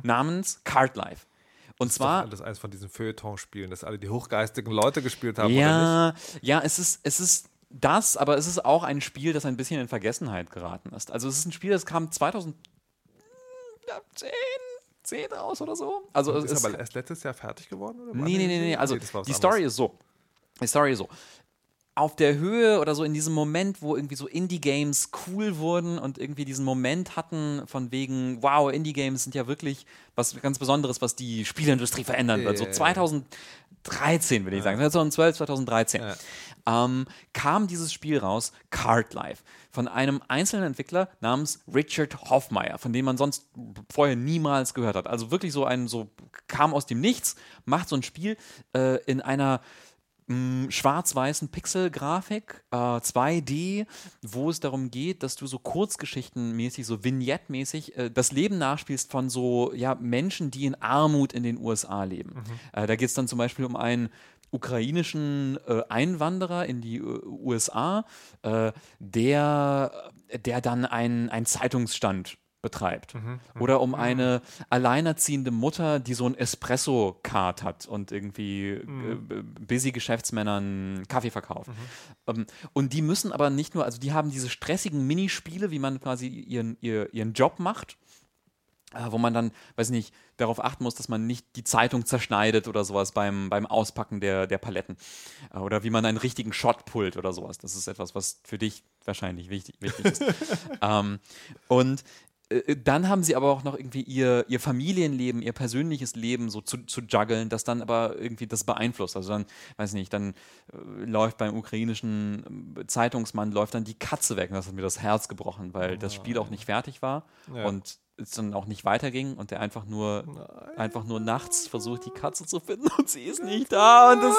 namens Card Life. Und zwar Das ist eines von diesen Feuilleton-Spielen, das alle die hochgeistigen Leute gespielt haben, oder nicht? Ja, ja, es ist, es ist das, aber es ist auch ein Spiel, das ein bisschen in Vergessenheit geraten ist. Also es ist ein Spiel, das kam 2010, 10 raus oder so. Also es Ist ist, aber erst letztes Jahr fertig geworden? Oder? nee, nee, nee, nee. Also das war was die Story ist so. Die Story ist so. Auf der Höhe oder so in diesem Moment, wo irgendwie so Indie-Games cool wurden und irgendwie diesen Moment hatten von wegen, wow, Indie-Games sind ja wirklich was ganz Besonderes, was die Spieleindustrie verändern wird. So Ja. 2013, will ich sagen. 2012, 2013 Ja. ähm, kam dieses Spiel raus, Card Life, von einem einzelnen Entwickler namens Richard Hoffmeier, von dem man sonst vorher niemals gehört hat. Also wirklich so ein, so kam aus dem Nichts, macht so ein Spiel äh, in einer schwarz-weißen Pixel-Grafik, äh, 2D, wo es darum geht, dass du so Kurzgeschichtenmäßig, so Vignette-mäßig äh, das Leben nachspielst von so ja, Menschen, die in Armut in den USA leben. Äh, da geht es dann zum Beispiel um einen ukrainischen äh, Einwanderer in die äh, USA, äh, der, der dann einen, einen Zeitungsstand betreibt. Oder um eine alleinerziehende Mutter, die so ein Espresso-Card hat und irgendwie äh, busy Geschäftsmännern Kaffee verkauft. Ähm, und die müssen aber nicht nur, also die haben diese stressigen Minispiele, wie man quasi ihren, ihr, ihren Job macht, äh, wo man dann, weiß nicht, darauf achten muss, dass man nicht die Zeitung zerschneidet oder sowas beim, beim Auspacken der, der Paletten. Äh, oder wie man einen richtigen Shot pullt oder sowas. Das ist etwas, was für dich wahrscheinlich wichtig, wichtig ist. (laughs) ähm, und dann haben sie aber auch noch irgendwie ihr, ihr Familienleben, ihr persönliches Leben so zu, zu juggeln, das dann aber irgendwie das beeinflusst. Also dann, weiß nicht, dann äh, läuft beim ukrainischen äh, Zeitungsmann läuft dann die Katze weg und das hat mir das Herz gebrochen, weil das Spiel auch nicht fertig war Ja. und es dann auch nicht weiterging und der einfach nur einfach nur nachts versucht die Katze zu finden und sie ist nicht da und das,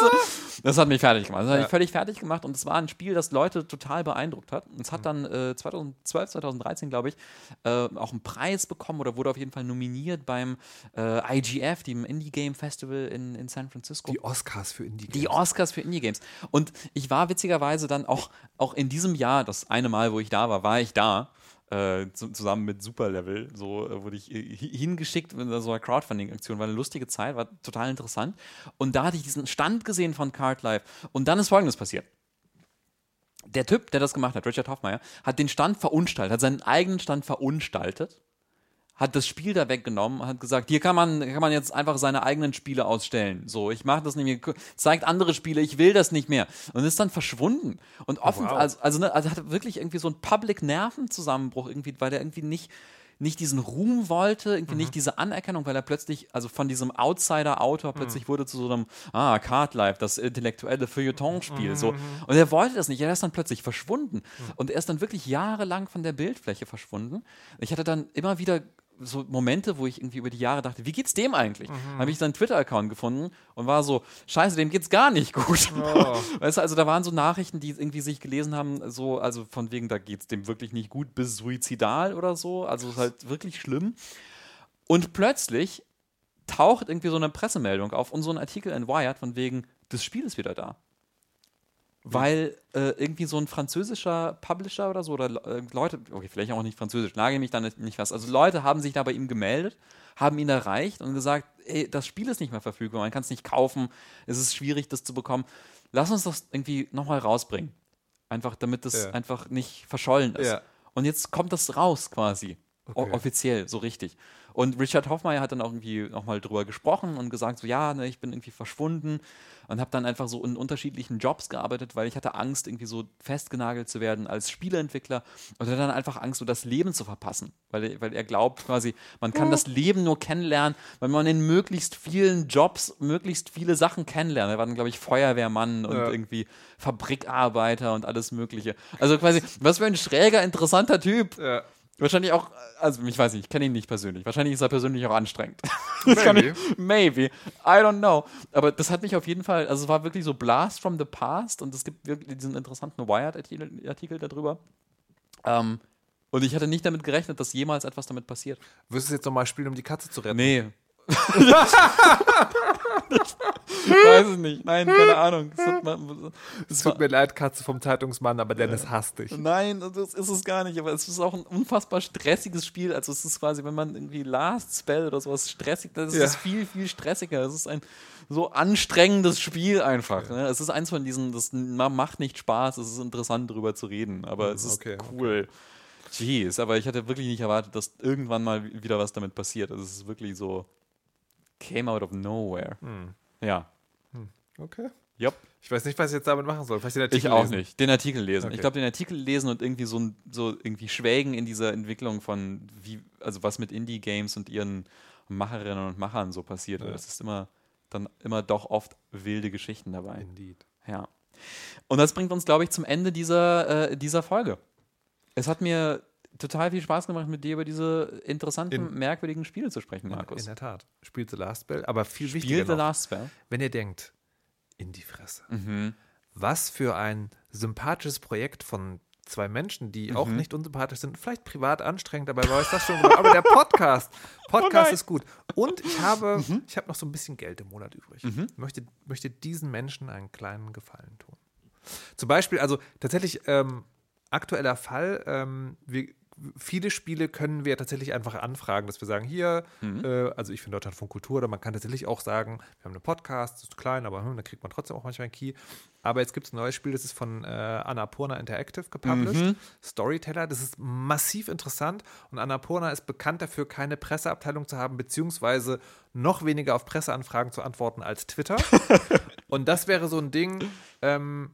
das hat mich fertig gemacht. Das hat mich Ja. völlig fertig gemacht und es war ein Spiel, das Leute total beeindruckt hat. Und es hat dann äh, 2012, 2013, glaube ich, äh, auch einen Preis bekommen oder wurde auf jeden Fall nominiert beim äh, IGF, dem Indie Game Festival in, in San Francisco. Die Oscars für Indie Die Oscars für Indie-Games. Und ich war witzigerweise dann auch, auch in diesem Jahr, das eine Mal, wo ich da war, war ich da. Äh, zu, zusammen mit Superlevel. So äh, wurde ich äh, hi- hingeschickt mit so einer Crowdfunding-Aktion. War eine lustige Zeit, war total interessant. Und da hatte ich diesen Stand gesehen von Card Life. Und dann ist folgendes passiert. Der Typ, der das gemacht hat, Richard Hoffmeier, hat den Stand verunstaltet, hat seinen eigenen Stand verunstaltet hat das Spiel da weggenommen, hat gesagt, hier kann man, kann man jetzt einfach seine eigenen Spiele ausstellen. So, ich mache das nicht mehr, zeigt andere Spiele, ich will das nicht mehr. Und ist dann verschwunden. Und offen, wow. also, also, ne, also hat wirklich irgendwie so einen Public-Nervenzusammenbruch irgendwie, weil der irgendwie nicht, nicht diesen Ruhm wollte, irgendwie nicht diese Anerkennung, weil er plötzlich, also von diesem Outsider-Autor plötzlich wurde zu so einem, ah, Card Life, das intellektuelle Feuilleton-Spiel, so. Und er wollte das nicht, er ist dann plötzlich verschwunden. Und er ist dann wirklich jahrelang von der Bildfläche verschwunden. Ich hatte dann immer wieder so Momente, wo ich irgendwie über die Jahre dachte, wie geht's dem eigentlich? Habe ich seinen Twitter-Account gefunden und war so, scheiße, dem geht's gar nicht gut. (laughs) Weißt du, also da waren so Nachrichten, die irgendwie sich gelesen haben, so, also von wegen, da geht's dem wirklich nicht gut, bis suizidal oder so. Also es ist halt wirklich schlimm. Und plötzlich taucht irgendwie so eine Pressemeldung auf und so ein Artikel in Wired von wegen, das Spiel ist wieder da. Weil äh, irgendwie so ein französischer Publisher oder so, oder äh, Leute, okay, vielleicht auch nicht französisch, nagel mich da nicht, nicht was. Also Leute haben sich da bei ihm gemeldet, haben ihn erreicht und gesagt, ey, das Spiel ist nicht mehr verfügbar, man kann es nicht kaufen, es ist schwierig, das zu bekommen. Lass uns das irgendwie nochmal rausbringen. Einfach, damit das Ja. einfach nicht verschollen ist. Ja. Und jetzt kommt das raus quasi. Okay. offiziell, so richtig. Und Richard Hoffmeier hat dann auch irgendwie nochmal drüber gesprochen und gesagt, so ja, ne, ich bin irgendwie verschwunden und habe dann einfach so in unterschiedlichen Jobs gearbeitet, weil ich hatte Angst, irgendwie so festgenagelt zu werden als Spieleentwickler und hatte dann einfach Angst, so das Leben zu verpassen, weil, er- weil er glaubt quasi, man kann das Leben nur kennenlernen, wenn man in möglichst vielen Jobs möglichst viele Sachen kennenlernt. Er war dann, glaube ich, Feuerwehrmann und Ja. irgendwie Fabrikarbeiter und alles Mögliche. Also quasi, was für ein schräger, interessanter Typ. Ja. Wahrscheinlich auch, also ich weiß nicht, ich kenne ihn nicht persönlich. Wahrscheinlich ist er persönlich auch anstrengend. (laughs) Das kann Maybe. ich, maybe. I don't know. Aber das hat mich auf jeden Fall, also es war wirklich so Blast from the Past und es gibt wirklich diesen interessanten Wired-Artikel Artikel darüber. Ähm, und ich hatte nicht damit gerechnet, dass jemals etwas damit passiert. Wirst du es jetzt nochmal spielen, um die Katze zu retten? Nee. (laughs) (laughs) ich (laughs) weiß es nicht. Nein, keine Ahnung. Es hat mal- es Es tut mir leid, Katze vom Zeitungsmann, aber Dennis hasst dich. Nein, das ist es gar nicht, aber es ist auch ein unfassbar stressiges Spiel. Also es ist quasi, wenn man irgendwie Last Spell oder sowas stressig, das Ja. ist viel, viel stressiger. Es ist ein so anstrengendes Spiel einfach. Ne? Es ist eins von diesen, das ma- macht nicht Spaß, es ist interessant drüber zu reden, aber es ist okay, cool. Jeez, aber ich hatte wirklich nicht erwartet, dass irgendwann mal wieder was damit passiert. Also es ist wirklich so, came out of nowhere. Ja. Okay. Yep. Ich weiß nicht, was ich jetzt damit machen soll. Vielleicht den Ich Artikel auch lesen. nicht. Den Artikel lesen. Okay. Ich glaube, den Artikel lesen und irgendwie so, ein- so irgendwie schwelgen in dieser Entwicklung von wie, also was mit Indie-Games und ihren Macherinnen und Machern so passiert. Ja. Es ist immer dann immer doch oft wilde Geschichten dabei. Indeed. Ja. Und das bringt uns, glaube ich, zum Ende dieser, äh, dieser Folge. Es hat mir total viel Spaß gemacht, mit dir über diese interessanten, In- merkwürdigen Spiele zu sprechen, Markus. in der Tat. Spielt The Last Spell, aber viel Spiel wichtiger The noch, Last Spell. wenn ihr denkt, in die Fresse. Mhm. Was für ein sympathisches Projekt von zwei Menschen, die auch Mhm. nicht unsympathisch sind, vielleicht privat anstrengend, dabei war es das schon. gemacht. Aber der Podcast, Podcast (laughs) Oh nein. Mhm. ist gut. Und ich habe, ich habe noch so ein bisschen Geld im Monat übrig. Möchte, möchte diesen Menschen einen kleinen Gefallen tun. Zum Beispiel, also tatsächlich ähm, aktueller Fall, ähm, wir, viele Spiele können wir tatsächlich einfach anfragen, dass wir sagen, hier, äh, also ich finde Deutschlandfunk Kultur, oder man kann tatsächlich auch sagen, wir haben einen Podcast, das ist klein, aber hm, da kriegt man trotzdem auch manchmal einen Key. Aber jetzt gibt es ein neues Spiel, das ist von äh, Annapurna Interactive gepublished, Storyteller, das ist massiv interessant und Annapurna ist bekannt dafür, keine Presseabteilung zu haben, beziehungsweise noch weniger auf Presseanfragen zu antworten als Twitter. (laughs) und das wäre so ein Ding, ähm,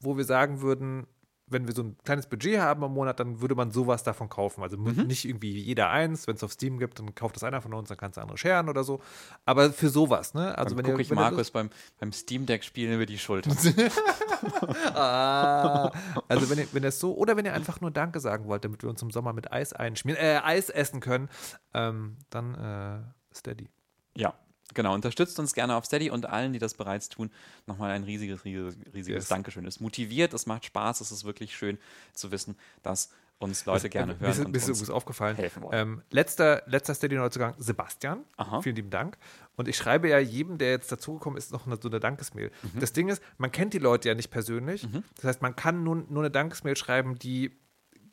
wo wir sagen würden, wenn wir so ein kleines Budget haben im Monat, dann würde man sowas davon kaufen. Also Mhm. nicht irgendwie jeder eins, wenn es auf Steam gibt, dann kauft das einer von uns, dann kannst du andere scheren oder so. Aber für sowas, ne? Also Dann wenn gucke ich wenn Markus beim, beim Steam Deck spielen über die Schulter. (laughs) (laughs) Ah, also wenn ihr, wenn ihr es so, oder wenn ihr einfach nur Danke sagen wollt, damit wir uns im Sommer mit Eis einschmieren, äh, Eis essen können, ähm, dann äh, Steady. Ja, genau. Unterstützt uns gerne auf Steady und allen, die das bereits tun, nochmal ein riesiges, riesiges, riesiges Yes. Dankeschön. Es motiviert, es macht Spaß, es ist wirklich schön zu wissen, dass uns Leute gerne Mir hören und mir ist uns übrigens aufgefallen. helfen wollen. Ähm, letzter, letzter Steady-Neuzugang, Sebastian. Aha. Vielen lieben Dank. Und ich schreibe ja jedem, der jetzt dazugekommen ist, noch eine, so eine Dankesmail. Mhm. Das Ding ist, man kennt die Leute ja nicht persönlich. Das heißt, man kann nur, nur eine Dankesmail schreiben, die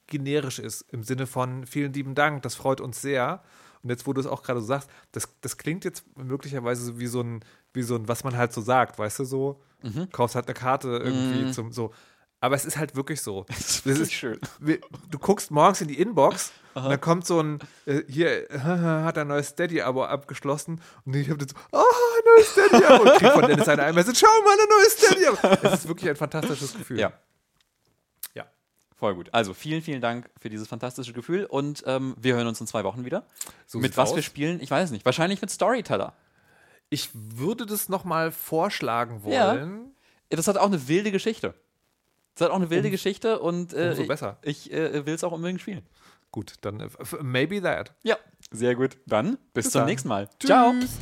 generisch ist, im Sinne von vielen lieben Dank, das freut uns sehr. Und jetzt, wo du es auch gerade so sagst, das, das klingt jetzt möglicherweise so wie so ein, wie so ein, was man halt so sagt, weißt du, so, Mhm. kaufst halt eine Karte irgendwie zum, so. Aber es ist halt wirklich so. (laughs) Das ist Das wirklich ist- schön. du guckst morgens in die Inbox und dann kommt so ein, äh, hier, (laughs) hat ein neues Steady-Abo abgeschlossen und ich habe dann so, oh, ein neues Steady-Abo und krieg von Dennis eine Message, schau mal, ein neues Steady-Abo. Es ist wirklich ein fantastisches Gefühl. Ja. Voll gut. Also vielen, vielen Dank für dieses fantastische Gefühl und ähm, wir hören uns in zwei Wochen wieder. So mit was aus. wir spielen, ich weiß nicht. Wahrscheinlich mit Storyteller. Ich würde das nochmal vorschlagen Ja. wollen. Das hat auch eine wilde Geschichte. Das hat auch eine wilde Geschichte und äh, umso besser. ich äh, will es auch unbedingt spielen. Gut, dann äh, maybe that. Ja, sehr gut. Dann bis, Bis zum dann. nächsten Mal. Ciao. Tschüss.